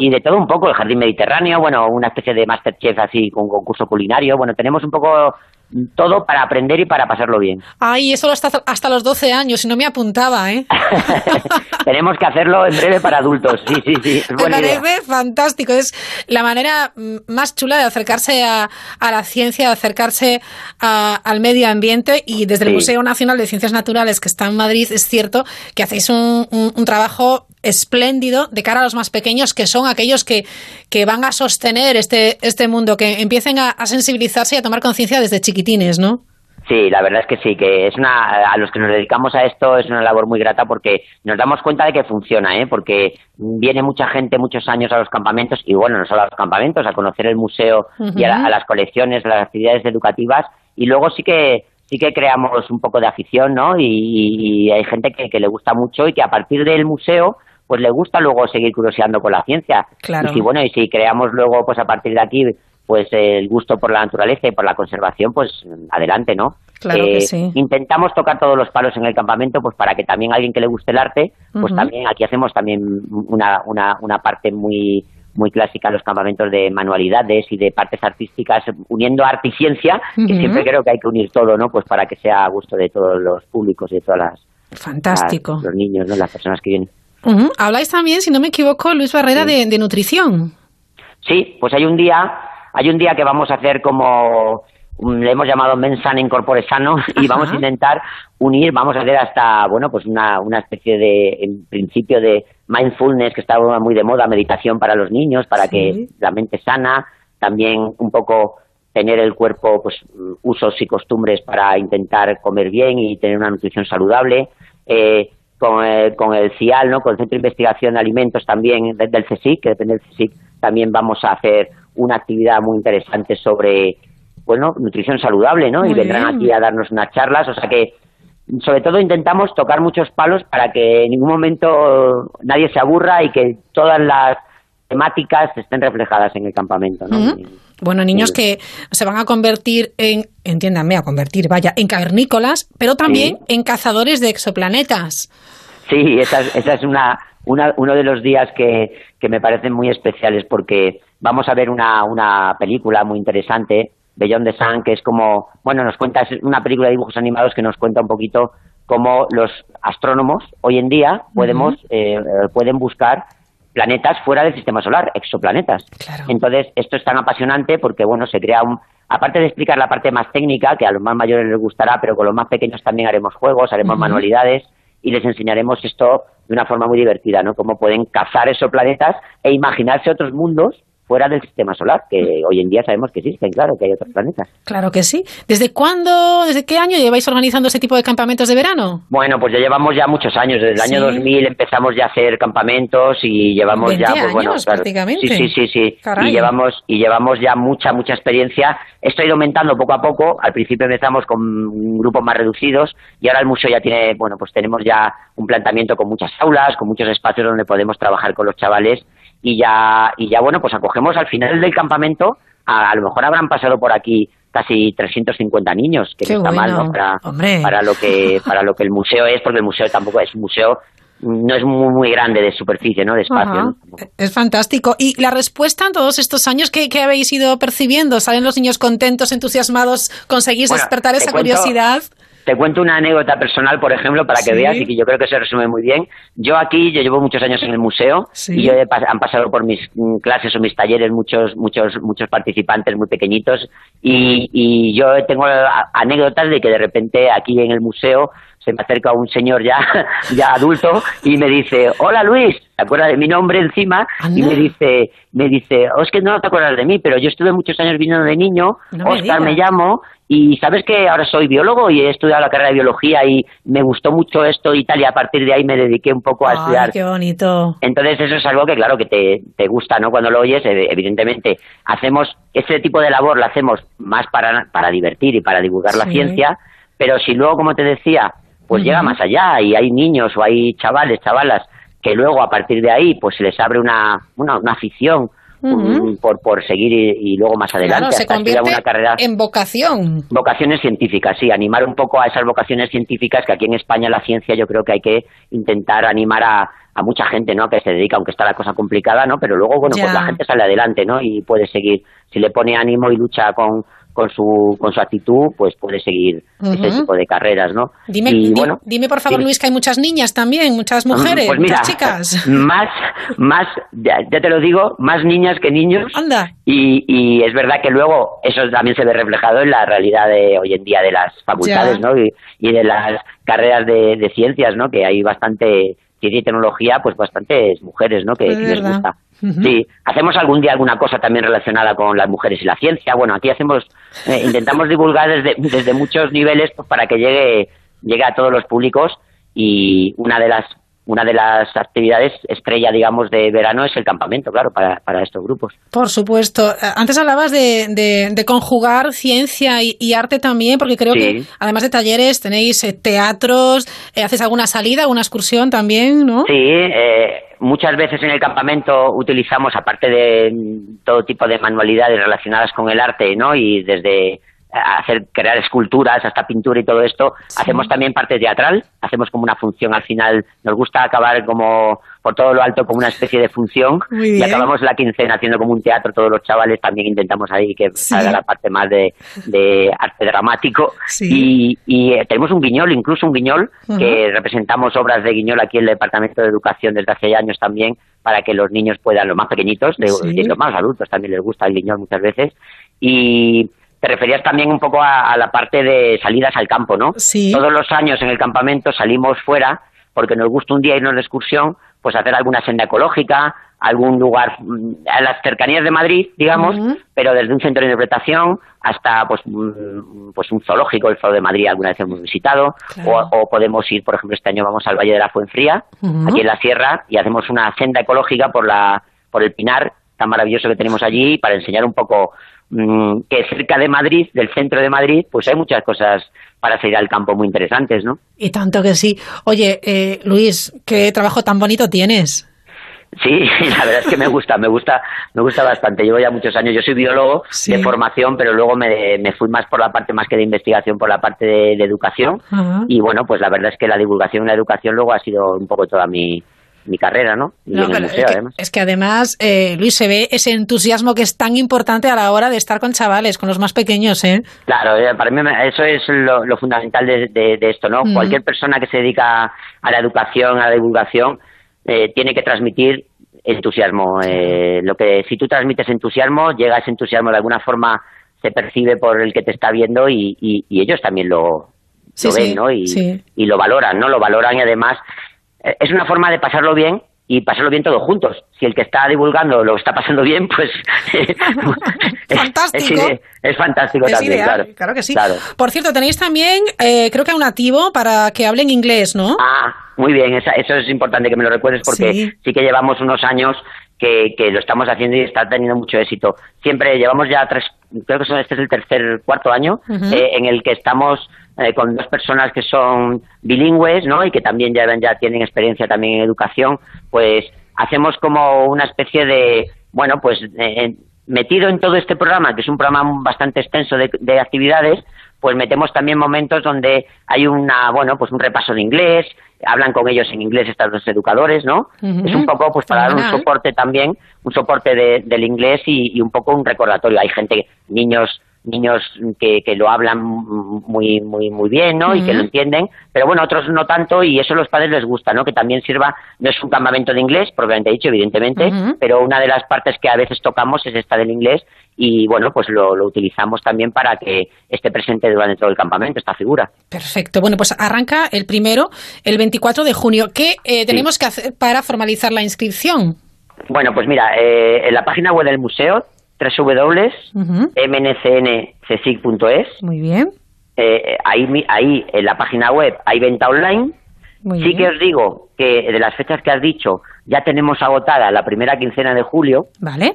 y de todo un poco el jardín mediterráneo, bueno, una especie de Masterchef así con concurso culinario, bueno, tenemos un poco todo para aprender y para pasarlo bien. Ay, eso hasta, hasta los 12 años, y no me apuntaba, ¿eh? Tenemos que hacerlo en breve para adultos, sí, sí, sí. Me parece fantástico, es la manera más chula de acercarse a, la ciencia, de acercarse al medio ambiente y desde el Museo Nacional de Ciencias Naturales que está en Madrid es cierto que hacéis un, un trabajo espléndido de cara a los más pequeños, que son aquellos que, que van a sostener este, este mundo, que empiecen a, sensibilizarse y a tomar conciencia desde chiquitines, ¿no? Sí, la verdad es que sí, que es una, a los que nos dedicamos a esto es una labor muy grata porque nos damos cuenta de que funciona, ¿eh? porque viene mucha gente muchos años a los campamentos y bueno, no solo a los campamentos, a conocer el museo y a, las colecciones, a las actividades educativas y luego sí que sí que creamos un poco de afición, ¿no? Y, hay gente que, que, le gusta mucho y que a partir del museo pues le gusta luego seguir curioseando con la ciencia. Claro. Y si, bueno, y si creamos luego, pues a partir de aquí, pues el gusto por la naturaleza y por la conservación, pues adelante, ¿no? Claro que eh, sí. Intentamos tocar todos los palos en el campamento, pues para que también alguien que le guste el arte, pues también aquí hacemos también una, una, una parte muy muy clásica en los campamentos de manualidades y de partes artísticas, uniendo arte y ciencia, que siempre creo que hay que unir todo, ¿no? Pues para que sea a gusto de todos los públicos y de todas las... Fantástico. los niños, ¿no? Las personas que vienen. Habláis también, si no me equivoco, Luis Barrera, de, nutrición. Sí, pues hay un día, hay un día que vamos a hacer como le hemos llamado Mensana Incorpore Sano y vamos a intentar unir, vamos a hacer hasta, bueno, pues una, una especie de, en principio de mindfulness que está muy de moda, meditación para los niños, para que la mente sana, también un poco tener el cuerpo, pues usos y costumbres para intentar comer bien y tener una nutrición saludable. Eh, con el, con el CIAL, ¿no? con el Centro de Investigación de Alimentos también del CSIC, que depende del CSIC, también vamos a hacer una actividad muy interesante sobre bueno, nutrición saludable, ¿no? y vendrán aquí a darnos unas charlas, o sea que sobre todo intentamos tocar muchos palos para que en ningún momento nadie se aburra y que todas las temáticas estén reflejadas en el campamento, ¿no? Bueno, niños que se van a convertir en, entiéndanme, a convertir, vaya, en cavernícolas, pero también en cazadores de exoplanetas. Sí, esa, esa es una, una, uno de los días que, que me parecen muy especiales porque vamos a ver una, una película muy interesante, Beyond the Sun, que es como, bueno, nos cuenta, es una película de dibujos animados que nos cuenta un poquito cómo los astrónomos hoy en día podemos, eh, pueden buscar planetas fuera del sistema solar, exoplanetas. Entonces, esto es tan apasionante porque, bueno, se crea un... Aparte de explicar la parte más técnica, que a los más mayores les gustará, pero con los más pequeños también haremos juegos, haremos manualidades y les enseñaremos esto de una forma muy divertida, ¿no? Cómo pueden cazar exoplanetas e imaginarse otros mundos fuera del sistema solar, que hoy en día sabemos que existen, claro, que hay otros planetas. Claro que sí. ¿Desde cuándo, desde qué año lleváis organizando ese tipo de campamentos de verano? Bueno, pues ya llevamos ya muchos años. Desde el año 2000 empezamos ya a hacer campamentos y llevamos ya, pues bueno, prácticamente. Sí, sí, sí, sí. Y llevamos y llevamos ya mucha mucha experiencia. Esto ha ido aumentando poco a poco. Al principio empezamos con grupos más reducidos y ahora el museo ya tiene, bueno, pues tenemos ya un planteamiento con muchas aulas, con muchos espacios donde podemos trabajar con los chavales y ya, y ya bueno, pues acogemos al final del campamento, a, lo mejor habrán pasado por aquí casi 350 niños, que no está mal, ¿no? Para, para, lo que, para lo que el museo es, porque el museo tampoco es un museo no es muy, muy grande de superficie, ¿no? De espacio. Es fantástico. ¿Y la respuesta en todos estos años que, habéis ido percibiendo? ¿Salen los niños contentos, entusiasmados? ¿Conseguís despertar esa curiosidad? Te cuento una anécdota personal, por ejemplo, para que veas y que yo creo que se resume muy bien. Yo aquí, yo llevo muchos años en el museo y yo han pasado por mis mm, clases o mis talleres muchos muchos muchos participantes muy pequeñitos y, y yo tengo anécdotas de que de repente aquí en el museo se me acerca un señor ya, ya adulto y me dice, hola Luis, ¿te acuerdas de mi nombre encima? Y me dice, me dice, oh, es que no te acuerdas de mí, pero yo estuve muchos años viniendo de niño, Oscar me llamo, y sabes que ahora soy biólogo y he estudiado la carrera de biología y me gustó mucho esto y tal, y a partir de ahí me dediqué un poco a estudiar. qué bonito! Entonces eso es algo que claro que te, te gusta, ¿no? Cuando lo oyes, evidentemente, hacemos, ese tipo de labor la hacemos más para, para divertir y para divulgar la ciencia, pero si luego, como te decía, pues llega más allá y hay niños o hay chavales, chavalas, que luego a partir de ahí pues se les abre una, una, una afición por, por seguir y, luego más adelante se convierte una carrera en vocación. Vocaciones científicas sí animar un poco a esas vocaciones científicas que aquí en España la ciencia yo creo que hay que intentar animar a, a mucha gente no que se dedica aunque está la cosa complicada no pero luego bueno pues la gente sale adelante no y puede seguir. Si le pone ánimo y lucha con con su, con su actitud, pues puede seguir ese tipo de carreras, ¿no? Dime, dime por favor, Luis, que hay muchas niñas también, muchas mm, mujeres, pues muchas chicas. Más, más, ya, te lo digo, más niñas que niños. Anda. Y, y, es verdad que luego eso también se ve reflejado en la realidad de hoy en día de las facultades, ¿no? Y, y, de las carreras de, de ciencias, ¿no? Que hay bastante ciencia y tecnología, pues bastantes mujeres, ¿no? Que, que les gusta. Sí, hacemos algún día alguna cosa también relacionada con las mujeres y la ciencia. Bueno, aquí hacemos, eh, intentamos divulgar desde, desde muchos niveles pues, para que llegue, llegue a todos los públicos y una de las una de las actividades estrella, digamos, de verano es el campamento, claro, para, para estos grupos. Por supuesto. Antes hablabas de, de, conjugar ciencia y, arte también, porque creo que además de talleres tenéis eh, teatros, eh, haces alguna salida, alguna excursión también, ¿no? Sí, eh, muchas veces en el campamento utilizamos, aparte de todo tipo de manualidades relacionadas con el arte, ¿no? Y desde hacer crear esculturas hasta pintura y todo esto hacemos también parte teatral hacemos como una función al final nos gusta acabar como por todo lo alto como una especie de función y acabamos la quincena haciendo como un teatro todos los chavales también intentamos ahí que salga la parte más de, de arte dramático. Y, y, eh, tenemos un guiñol incluso un guiñol que representamos obras de guiñol aquí en el departamento de educación desde hace años también para que los niños puedan los más pequeñitos y los más adultos también les gusta el guiñol muchas veces. Y te referías también un poco a, la parte de salidas al campo, ¿no? Sí. Todos los años en el campamento salimos fuera porque nos gusta un día irnos de excursión, pues hacer alguna senda ecológica, algún lugar mm, a las cercanías de Madrid, digamos, pero desde un centro de interpretación hasta pues mm, pues un zoológico, el Zoo de Madrid alguna vez hemos visitado, o, podemos ir, por ejemplo, este año vamos al Valle de la Fuenfría, aquí en la sierra, y hacemos una senda ecológica por la por el Pinar tan maravilloso que tenemos allí para enseñar un poco que cerca de Madrid, del centro de Madrid, pues hay muchas cosas para salir al campo muy interesantes, ¿no? Y tanto que sí. Oye, eh, Luis, qué trabajo tan bonito tienes. Sí, la verdad es que me gusta, me gusta, me gusta bastante. Llevo ya muchos años. Yo soy biólogo de formación, pero luego me, me, fui más por la parte más que de investigación, por la parte de, educación. Y bueno, pues la verdad es que la divulgación y la educación luego ha sido un poco toda mi, mi carrera, ¿no? es, que, además. Eh, Luis, se ve ese entusiasmo que es tan importante a la hora de estar con chavales, con los más pequeños, ¿eh? Claro, eh, para mí eso es lo, fundamental de, esto, ¿no? Cualquier persona que se dedica a la educación, a la divulgación, eh, tiene que transmitir entusiasmo. lo que si tú transmites entusiasmo, llega ese entusiasmo de alguna forma se percibe por el que te está viendo y, ellos también lo, ven, ¿no? Y, y, lo valoran, ¿no? Lo valoran y además eh, es una forma de pasarlo bien y pasarlo bien todos juntos. Si el que está divulgando lo está pasando bien, pues fantástico. Es, fantástico también, claro. que sí. Por cierto, tenéis también, eh, creo que un activo para que hablen inglés, ¿no? Ah, muy bien, eso es importante que me lo recuerdes porque sí, que llevamos unos años que, que, lo estamos haciendo y está teniendo mucho éxito. Siempre llevamos ya tres, creo que este es el tercer, cuarto año eh, en el que estamos eh, con dos personas que son bilingües, ¿no? Y que también ya, ya tienen experiencia también en educación, pues hacemos como una especie de, bueno, pues eh, metido en todo este programa, que es un programa bastante extenso de, actividades, pues metemos también momentos donde hay una, bueno, pues un repaso de inglés, hablan con ellos en inglés estos dos educadores, ¿no? Es un poco pues para dar un soporte también, un soporte del inglés y, y, un poco un recordatorio. Hay gente, niños niños que, que lo hablan muy muy muy bien no y que lo entienden pero bueno otros no tanto y eso a los padres les gusta no que también sirva no es un campamento de inglés propiamente dicho evidentemente pero una de las partes que a veces tocamos es esta del inglés y bueno pues lo, lo utilizamos también para que esté presente durante todo el campamento esta figura. Perfecto. Bueno pues arranca el primero el 24 de junio. Qué eh, tenemos que hacer para formalizar la inscripción bueno pues mira eh, en la página web del museo www.mncncsic.es. Muy bien. Eh, ahí, ahí en la página web hay venta online. sí que os digo que de las fechas que has dicho ya tenemos agotada la primera quincena de julio. Vale.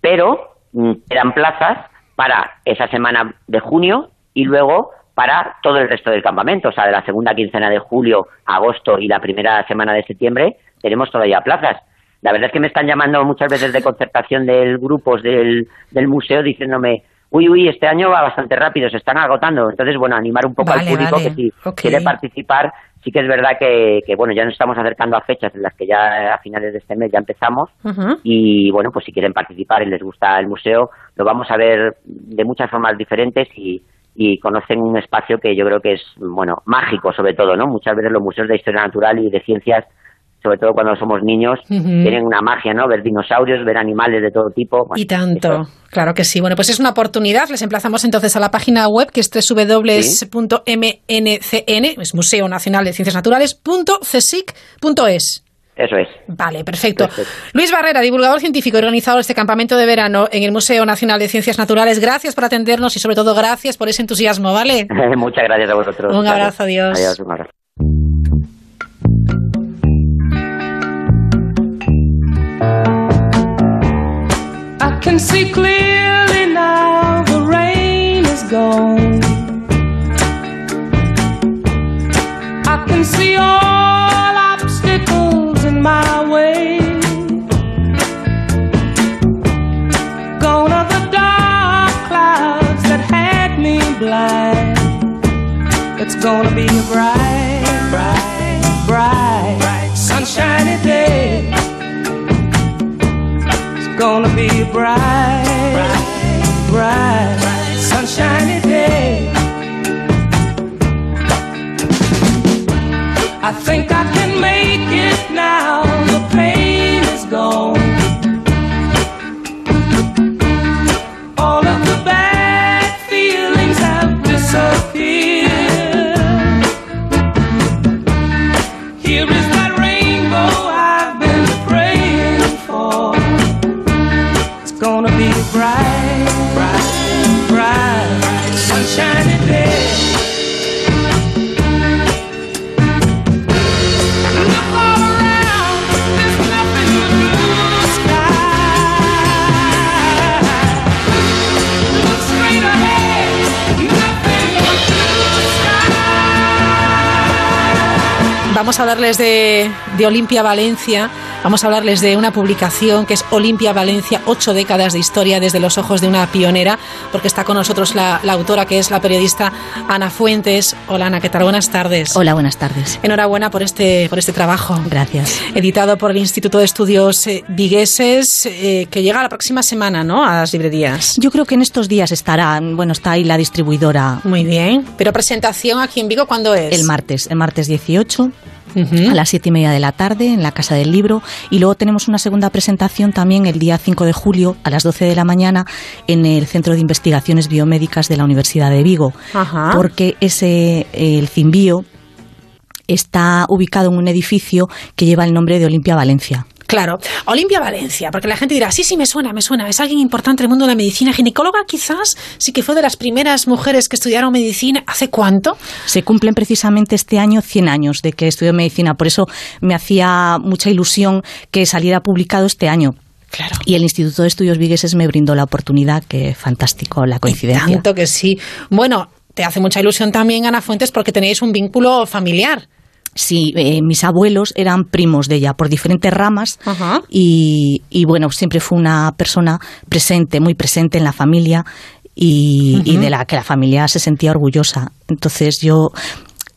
Pero mm, eran plazas para esa semana de junio y luego para todo el resto del campamento. O sea, de la segunda quincena de julio, agosto y la primera semana de septiembre tenemos todavía plazas. La verdad es que me están llamando muchas veces de concertación del grupos del, del museo diciéndome, uy, uy, este año va bastante rápido, se están agotando. Entonces, bueno, animar un poco al público que si quiere participar, sí que es verdad que, que, bueno, ya nos estamos acercando a fechas en las que ya a finales de este mes ya empezamos. Y bueno, pues si quieren participar y les gusta el museo, lo vamos a ver de muchas formas diferentes y, y conocen un espacio que yo creo que es, bueno, mágico sobre todo, ¿no? Muchas veces los museos de historia natural y de ciencias sobre todo cuando somos niños, tienen una magia, ¿no? Ver dinosaurios, ver animales de todo tipo. y tanto, claro que sí. Bueno, pues es una oportunidad. Les emplazamos entonces a la página web que es www.mncn, es Museo Nacional de Ciencias Naturales, .csic.es. Eso es. Vale, perfecto. Luis Barrera, divulgador científico y organizador de este campamento de verano en el Museo Nacional de Ciencias Naturales. Gracias por atendernos y sobre todo gracias por ese entusiasmo, ¿vale? Muchas gracias a vosotros. Un abrazo, adiós. Adiós, un abrazo. I can see clearly now the rain is gone. I can see all obstacles in my way. Gone are the dark clouds that had me blind. It's gonna be a bright, bright, bright, bright sunshiny day gonna be a bright, bright, bright, sunshiny day. I think I can make it now. Vamos a hablarles de, de Olimpia Valencia. Vamos a hablarles de una publicación que es Olimpia Valencia, ocho décadas de historia desde los ojos de una pionera, porque está con nosotros la, la, autora que es la periodista Ana Fuentes. Hola Ana, ¿qué tal? Buenas tardes. Hola, buenas tardes. Enhorabuena por este, por este trabajo. Gracias. Editado por el Instituto de Estudios eh, Vigueses, eh, que llega la próxima semana, ¿no? A las librerías. Yo creo que en estos días estará, bueno, está ahí la distribuidora. Muy bien. Pero presentación aquí en Vigo, ¿cuándo es? El martes, el martes 18. Uh -huh. a las siete y media de la tarde en la Casa del Libro y luego tenemos una segunda presentación también el día 5 de julio a las 12 de la mañana en el Centro de Investigaciones Biomédicas de la Universidad de Vigo Ajá. porque ese el CIMBIO está ubicado en un edificio que lleva el nombre de Olimpia Valencia. Claro, Olimpia Valencia, porque la gente dirá, sí, sí, me suena, me suena, es alguien importante en el mundo de la medicina, ginecóloga quizás, sí que fue de las primeras mujeres que estudiaron medicina, ¿hace cuánto? Se cumplen precisamente este año 100 años de que estudió medicina, por eso me hacía mucha ilusión que saliera publicado este año. Claro. Y el Instituto de Estudios Vigueses me brindó la oportunidad, que fantástico la coincidencia. Y tanto que sí. Bueno, te hace mucha ilusión también, Ana Fuentes, porque tenéis un vínculo familiar. Sí, eh, mis abuelos eran primos de ella por diferentes ramas. Y, y, bueno, siempre fue una persona presente, muy presente en la familia y, y, de la que la familia se sentía orgullosa. Entonces yo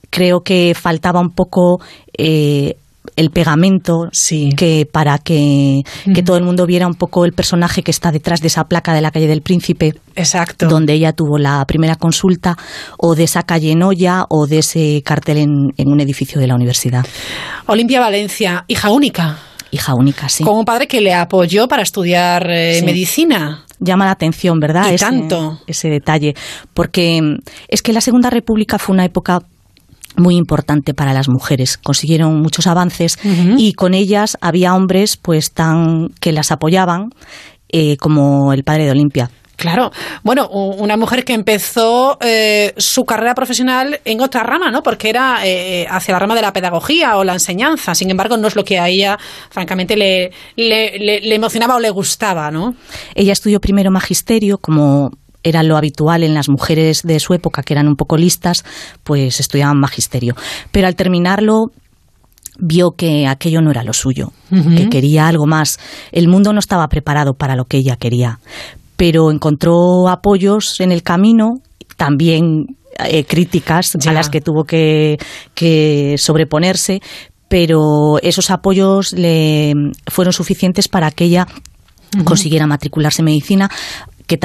creo que faltaba un poco... Eh, el pegamento sí. que para que, uh -huh. todo el mundo viera un poco el personaje que está detrás de esa placa de la calle del Príncipe. Exacto. Donde ella tuvo la primera consulta, o de esa calle en Olla, o de ese cartel en, en un edificio de la universidad. Olimpia Valencia, hija única. Hija única, sí. Con un padre que le apoyó para estudiar eh, sí. medicina llama la atención, ¿verdad? Y ese, tanto. Ese detalle. Porque es que la Segunda República fue una época muy importante para las mujeres. Consiguieron muchos avances uh -huh. y con ellas había hombres pues tan que las apoyaban eh, como el padre de Olimpia. Claro, bueno, una mujer que empezó eh, su carrera profesional en otra rama, ¿no? Porque era eh, hacia la rama de la pedagogía o la enseñanza. Sin embargo, no es lo que a ella, francamente, le, le, emocionaba o le gustaba, ¿no? Ella estudió primero magisterio, como era lo habitual en las mujeres de su época, que eran un poco listas, pues estudiaban magisterio. Pero al terminarlo vio que aquello no era lo suyo, que quería algo más. El mundo no estaba preparado para lo que ella quería pero encontró apoyos en el camino, también eh, críticas a las que tuvo que, sobreponerse, pero esos apoyos le fueron suficientes para que ella consiguiera matricularse en medicina que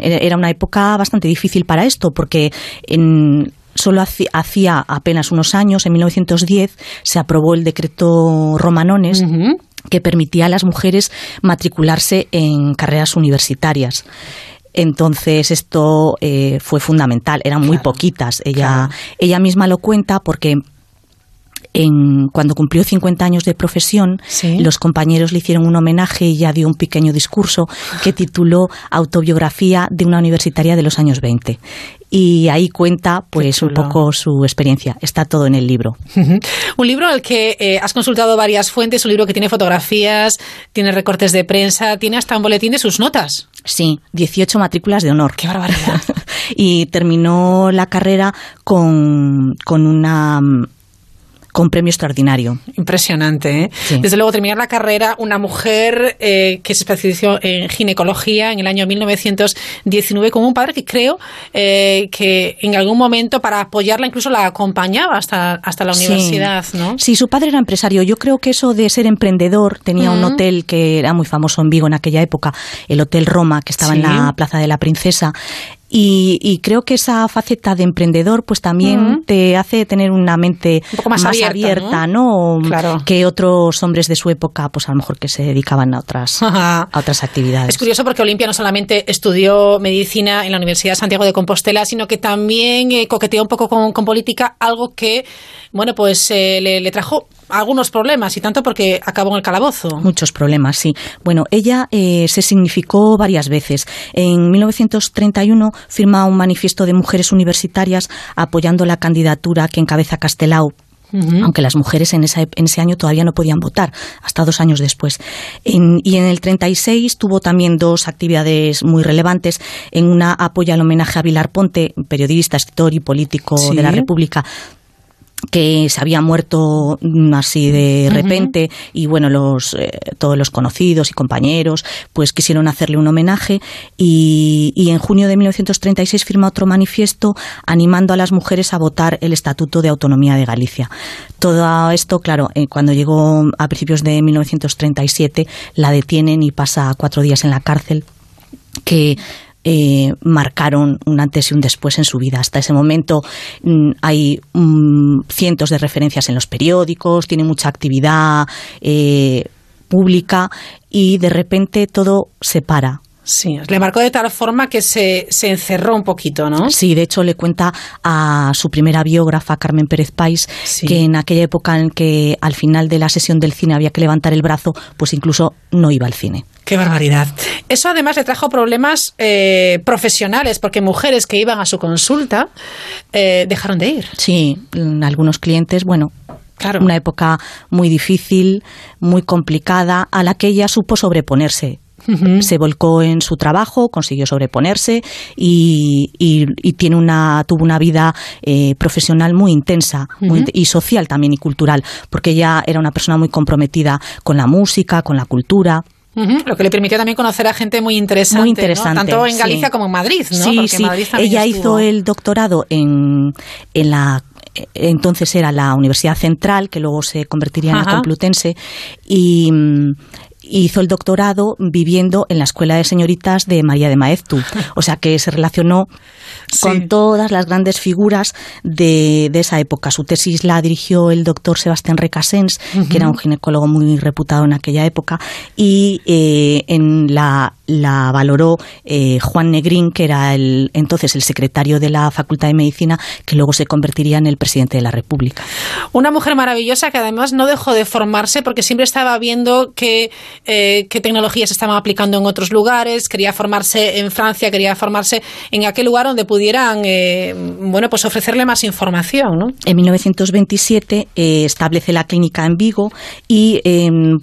era una época bastante difícil para esto, porque en, solo hacía apenas unos años, en 1910, se aprobó el decreto Romanones, que permitía a las mujeres matricularse en carreras universitarias. Entonces esto eh, fue fundamental, eran muy poquitas. Ella, ella misma lo cuenta porque en, cuando cumplió 50 años de profesión, los compañeros le hicieron un homenaje y ella dio un pequeño discurso que tituló Autobiografía de una universitaria de los años 20 y ahí cuenta pues un poco su experiencia. Está todo en el libro. un libro al que eh, has consultado varias fuentes, un libro que tiene fotografías, tiene recortes de prensa, tiene hasta un boletín de sus notas. Sí, 18 matrículas de honor. ¡Qué barbaridad! y terminó la carrera con, con una con premio extraordinario. Impresionante. ¿eh? Desde luego, terminar la carrera, una mujer eh, que se especializó en ginecología en el año 1919 con un padre que creo eh, que en algún momento para apoyarla incluso la acompañaba hasta, hasta la universidad. ¿no? Sí, su padre era empresario. Yo creo que eso de ser emprendedor, tenía un hotel que era muy famoso en Vigo en aquella época, el Hotel Roma, que estaba en la Plaza de la Princesa. Y, creo que esa faceta de emprendedor pues también te hace tener una mente más, abierta, ¿no? Que otros hombres de su época, pues a lo mejor que se dedicaban a otras, a otras actividades. Es curioso porque Olimpia no solamente estudió medicina en la Universidad de Santiago de Compostela, sino que también eh, coqueteó un poco con, política, algo que, bueno, pues eh, le, trajo algunos problemas y tanto porque acabó en el calabozo. Muchos problemas, sí. Bueno, ella eh, se significó varias veces. En 1931 firma un manifiesto de mujeres universitarias apoyando la candidatura que encabeza Castelao aunque las mujeres en, en, ese año todavía no podían votar, hasta dos años después. y en el 36 tuvo también dos actividades muy relevantes. En una apoya el homenaje a Vilar Ponte, periodista, escritor y político de la República, que se había muerto así de repente y bueno los eh, todos los conocidos y compañeros pues quisieron hacerle un homenaje y, en junio de 1936 firma otro manifiesto animando a las mujeres a votar el Estatuto de Autonomía de Galicia. Todo esto claro eh, cuando llegó a principios de 1937 la detienen y pasa cuatro días en la cárcel que eh, marcaron un antes y un después en su vida. Hasta ese momento mm, hay mm, cientos de referencias en los periódicos, tiene mucha actividad eh, pública y de repente todo se para. Sí, le marcó de tal forma que se, se, encerró un poquito, ¿no? Sí, de hecho le cuenta a su primera biógrafa, Carmen Pérez Pais, que en aquella época en que al final de la sesión del cine había que levantar el brazo, pues incluso no iba al cine. Qué barbaridad. Eso además le trajo problemas eh, profesionales, porque mujeres que iban a su consulta eh, dejaron de ir. Sí, algunos clientes, bueno, Claro. Una época muy difícil, muy complicada, a la que ella supo sobreponerse. Se volcó en su trabajo, consiguió sobreponerse y, tiene una, tuvo una vida eh, profesional muy intensa y social también y cultural, porque ella era una persona muy comprometida con la música, con la cultura. Lo que le permitió también conocer a gente muy interesante, muy interesante tanto en Galicia como en Madrid. ¿no? Sí, sí. Ella hizo el doctorado en, en la entonces era la Universidad Central, que luego se convertiría en la Complutense, y, hizo el doctorado viviendo en la Escuela de Señoritas de María de Maeztu. O sea que se relacionó con todas las grandes figuras de, de, esa época. Su tesis la dirigió el doctor Sebastián Recasens, que era un ginecólogo muy reputado en aquella época, y eh, en la, la valoró eh, Juan Negrín, que era el, entonces el secretario de la Facultad de Medicina, que luego se convertiría en el presidente de la República. Una mujer maravillosa que además no dejó de formarse porque siempre estaba viendo que eh, qué tecnologías estaban aplicando en otros lugares, quería formarse en Francia, quería formarse en aquel lugar donde pudieran, eh, bueno, pues ofrecerle más información, ¿no? En 1927 eh, establece la clínica en Vigo y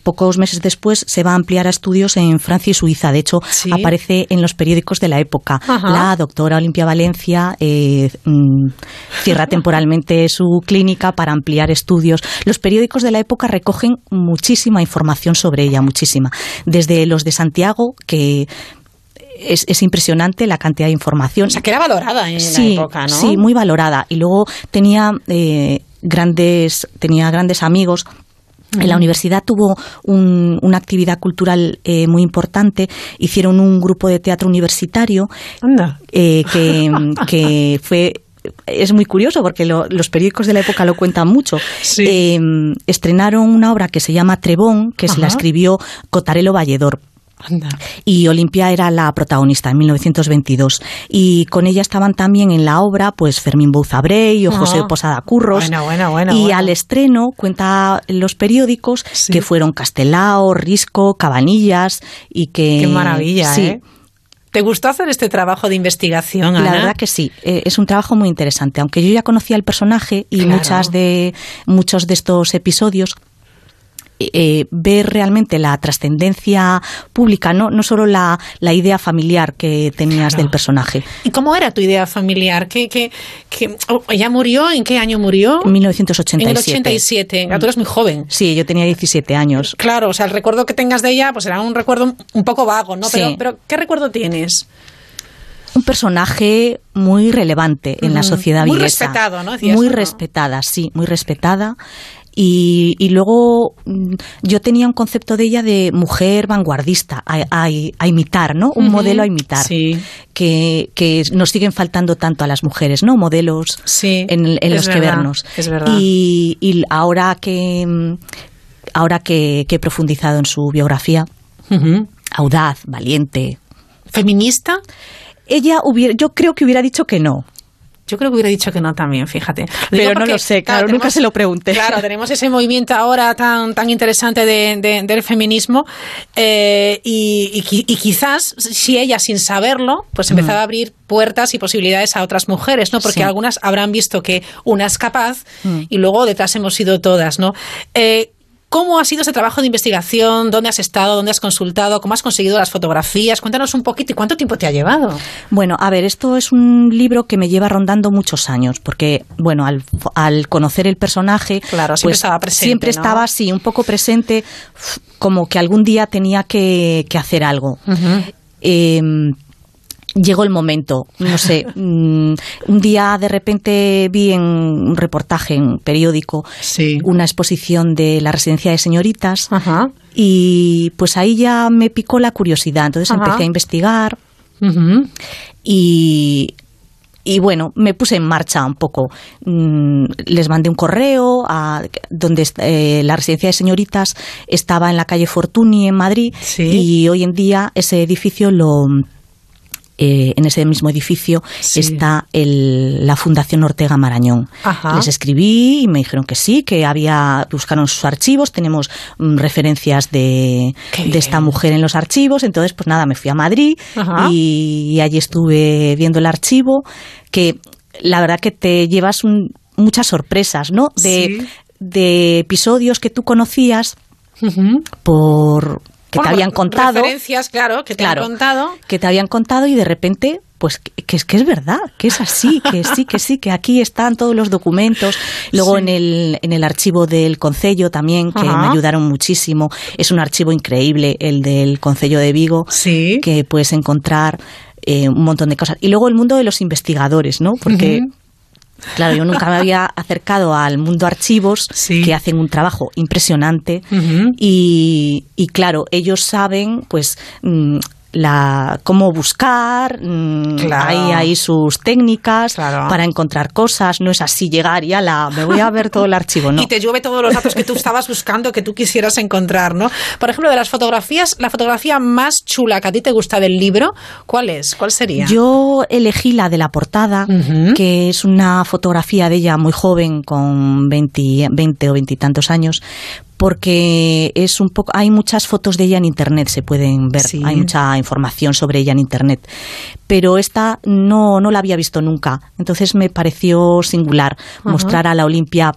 pocos meses después se va a ampliar a estudios en Francia y Suiza. De hecho, aparece en los periódicos de la época. La doctora Olimpia Valencia mm, cierra temporalmente su clínica para ampliar estudios. Los periódicos de la época recogen muchísima información sobre ella, muchísima. Desde los de Santiago, que es, impresionante la cantidad de información. O sea, que era valorada en la época, ¿no? Sí, muy valorada. Y luego tenía eh, grandes, tenía grandes amigos en la universidad tuvo una actividad cultural eh, muy importante. Hicieron un grupo de teatro universitario eh, que, fue es muy curioso porque los periódicos de la época lo cuentan mucho. estrenaron una obra que se llama Trebón, que se la escribió Cotarelo Valledor y Olimpia era la protagonista en 1922. Y con ella estaban también en la obra pues Fermín Bouzabrey o José Posada Curros. y al estreno cuenta en los periódicos que fueron Castelao, Risco, Cabanillas y que... Qué maravilla, ¿eh? ¿Te gustó hacer este trabajo de investigación, Ana? La verdad que sí, eh, es un trabajo muy interesante. Aunque yo ya conocía el personaje y muchas de, muchos de estos episodios eh, ver realmente la trascendencia pública, no, no solo la, la idea familiar que tenías del personaje. ¿Y cómo era tu idea familiar? ¿Qué, qué, oh, ¿Ella murió? ¿En qué año murió? En 1987. En el 87. Tú eres muy joven. Sí, yo tenía 17 años. Claro, o sea, el recuerdo que tengas de ella pues era un recuerdo un poco vago, ¿no? Pero, pero ¿qué recuerdo tienes? un personaje muy relevante en la sociedad Muy respetado, ¿no? muy respetada, sí, muy respetada. Y, y, luego mm, yo tenía un concepto de ella de mujer vanguardista, a, imitar, ¿no? Un modelo a imitar. Que, que, nos siguen faltando tanto a las mujeres, ¿no? Modelos en, los que vernos. Es verdad. Y, y ahora que mm, ahora que, he profundizado en su biografía, audaz, valiente. ¿Feminista? Ella hubiera, yo creo que hubiera dicho que no. Yo creo que hubiera dicho que no también, fíjate. Pero no lo sé, claro, nunca se lo pregunté. Claro, tenemos ese movimiento ahora tan, tan interesante del feminismo eh, y, quizás si ella sin saberlo, pues mm. empezaba a abrir puertas y posibilidades a otras mujeres, ¿no? Porque algunas habrán visto que una es capaz mm. y luego detrás hemos sido todas, ¿no? Eh, ¿Cómo ha sido ese trabajo de investigación? ¿Dónde has estado? ¿Dónde has consultado? ¿Cómo has conseguido las fotografías? Cuéntanos un poquito y cuánto tiempo te ha llevado. Bueno, a ver, esto es un libro que me lleva rondando muchos años, porque, bueno, al, conocer el personaje, claro, siempre pues, estaba presente. Siempre estaba así, un poco presente, como que algún día tenía que, hacer algo llegó el momento, no sé, mm, un día de repente vi en un reportaje en periódico una exposición de la residencia de señoritas y pues ahí ya me picó la curiosidad, entonces empecé a investigar y y bueno, me puse en marcha un poco. Mm, les mandé un correo a donde eh, la residencia de señoritas estaba en la calle Fortuny en Madrid y hoy en día ese edificio lo eh, en ese mismo edificio está el, la Fundación Ortega Marañón. Les escribí y me dijeron que sí, que había buscaron sus archivos, tenemos mm, referencias de, de, esta mujer en los archivos, entonces pues nada, me fui a Madrid y, allí estuve viendo el archivo, que la verdad que te llevas muchas sorpresas, ¿no? De, de episodios que tú conocías por que te habían contado. Referencias, claro, que te habían contado. Que te habían contado y de repente pues que, es que es verdad, que es así, que sí, que sí, que aquí están todos los documentos. Luego en, el, en el archivo del Concello también, que me ayudaron muchísimo. Es un archivo increíble, el del Concello de Vigo, que puedes encontrar eh, un montón de cosas. Y luego el mundo de los investigadores, ¿no? Porque Claro, yo nunca me había acercado al mundo archivos, que hacen un trabajo impresionante, y, y, claro, ellos saben, pues, mm, la cómo buscar, mm, hay ahí sus técnicas para encontrar cosas, no es así llegar y la me voy a ver todo el archivo, ¿no? Y te llueve todos los datos que tú estabas buscando, que tú quisieras encontrar, ¿no? Por ejemplo, de las fotografías, la fotografía más chula que a ti te gusta del libro, ¿cuál es? ¿Cuál sería? Yo elegí la de la portada, que es una fotografía de ella muy joven, con 20, 20 o veintitantos años, porque es un poco hay muchas fotos de ella en internet se pueden ver hay mucha información sobre ella en internet pero esta no no la había visto nunca entonces me pareció singular mostrar a la Olimpia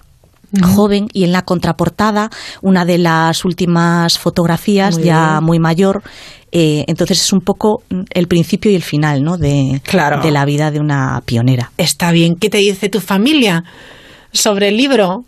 joven y en la contraportada una de las últimas fotografías ya muy mayor eh, entonces es un poco el principio y el final ¿no? de, de la vida de una pionera. Está bien. ¿Qué te dice tu familia sobre el libro?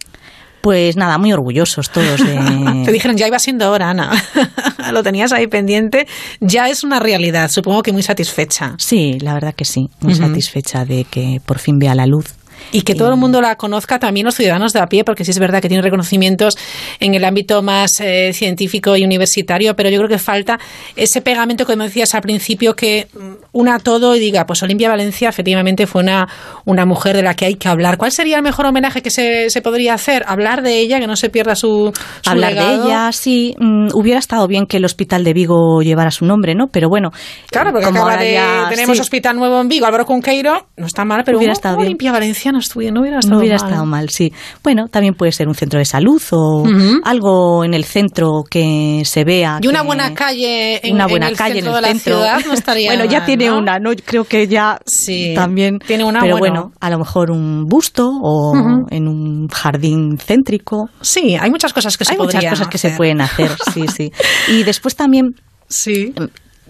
Pues nada, muy orgullosos todos. De... Te dijeron, ya iba siendo hora, Ana. Lo tenías ahí pendiente. Ya es una realidad, supongo que muy satisfecha. Sí, la verdad que sí, muy satisfecha de que por fin vea la luz y que todo el mundo la conozca, también los ciudadanos de a pie, porque sí es verdad que tiene reconocimientos en el ámbito más eh, científico y universitario, pero yo creo que falta ese pegamento que me decías al principio que mm, una todo y diga, pues Olimpia Valencia efectivamente fue una, una mujer de la que hay que hablar. ¿Cuál sería el mejor homenaje que se, se podría hacer? Hablar de ella, que no se pierda su, Hablar de ella, sí. Mm, hubiera estado bien que el Hospital de Vigo llevara su nombre, ¿no? Pero bueno. Claro, porque acaba de, tenemos Hospital Nuevo en Vigo, Álvaro Cunqueiro, no está mal, pero hubiera estado bien. Olimpia Valencia no, hubiera estado, mal. sí. Bueno, también puede ser un centro de salud o algo en el centro que se vea. Y una buena calle en, una buena calle centro en el centro. La ciudad no estaría Bueno, ya tiene una, ¿no? Creo que ya sí, también. Tiene una Pero bueno. a lo mejor un busto o en un jardín céntrico. Sí, hay muchas cosas que se Hay muchas cosas que se pueden hacer, sí, sí. Y después también Sí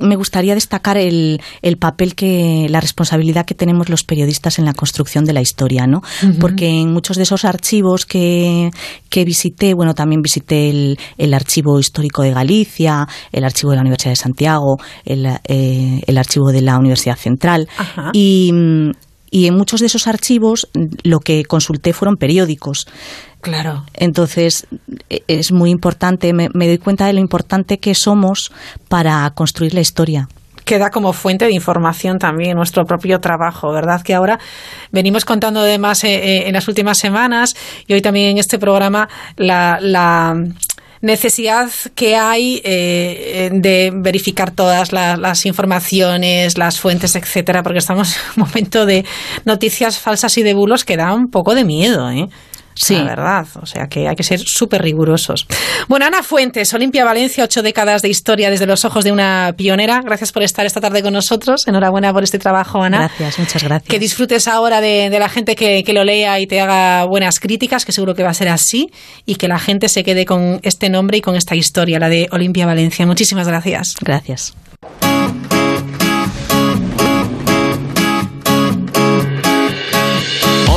me gustaría destacar el, el, papel que, la responsabilidad que tenemos los periodistas en la construcción de la historia, ¿no? Porque en muchos de esos archivos que, que visité, bueno, también visité el, el, Archivo Histórico de Galicia, el Archivo de la Universidad de Santiago, el, eh, el Archivo de la Universidad Central, y, y en muchos de esos archivos lo que consulté fueron periódicos. Claro. Entonces, e, es muy importante, me, doy cuenta de lo importante que somos para construir la historia queda como fuente de información también nuestro propio trabajo, ¿verdad? Que ahora venimos contando además eh, eh, en las últimas semanas y hoy también en este programa la, la necesidad que hay eh, de verificar todas las informaciones, las fuentes, etcétera, porque estamos en un momento de noticias falsas y de bulos que da un poco de miedo, ¿eh? Sí. La verdad, o sea que hay que ser súper rigurosos. Bueno, Ana Fuentes, Olimpia Valencia, ocho décadas de historia desde los ojos de una pionera. Gracias por estar esta tarde con nosotros. Enhorabuena por este trabajo, Ana. Gracias, muchas gracias. Que disfrutes ahora de, la gente que, que, lo lea y te haga buenas críticas, que seguro que va a ser así, y que la gente se quede con este nombre y con esta historia, la de Olimpia Valencia. Muchísimas gracias. Gracias.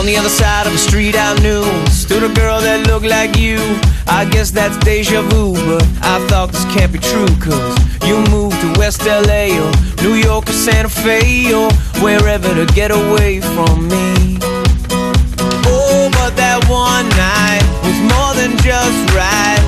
On the other side of the street I knew. Stood a girl that looked like you. I guess that's deja vu But I thought this can't be true Cause you moved to West LA Or New York or Santa Fe Or wherever to get away from me. Oh, but that one night Was more than just right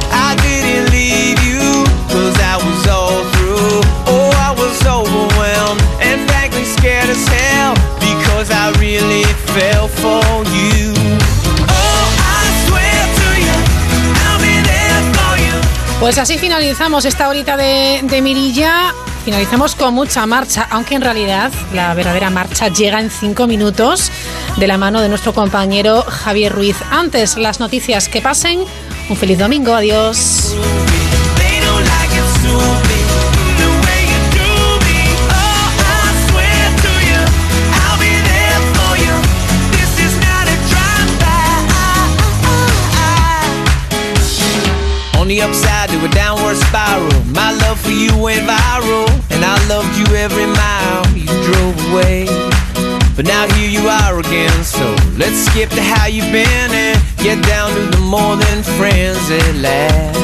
Pues así finalizamos esta horita de, de, Mirilla. Finalizamos con mucha marcha, aunque en realidad la verdadera marcha llega en cinco minutos de la mano de nuestro compañero Javier Ruiz. Antes, las noticias que pasen. Un feliz domingo. Adiós. On the upside to a downward spiral. My love for you went viral, and I loved you every mile you drove away. But now here you are again, so let's skip to how you've been and get down to the more than friends at last.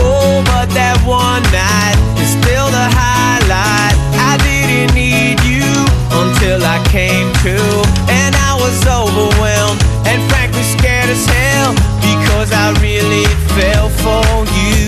Oh, but that one night is still the highlight. I didn't need you until I came to, and I was overwhelmed and frankly scared as hell because I really fell for you.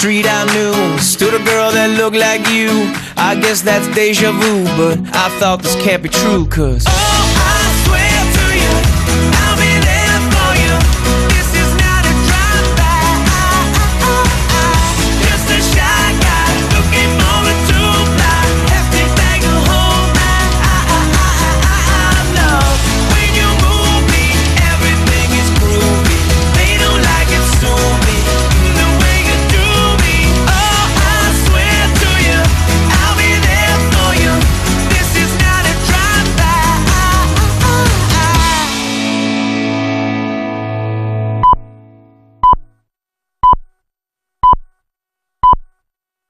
Street I knew. Stood a girl that looked like you. I guess that's deja vu But I thought this can't be true Cause oh,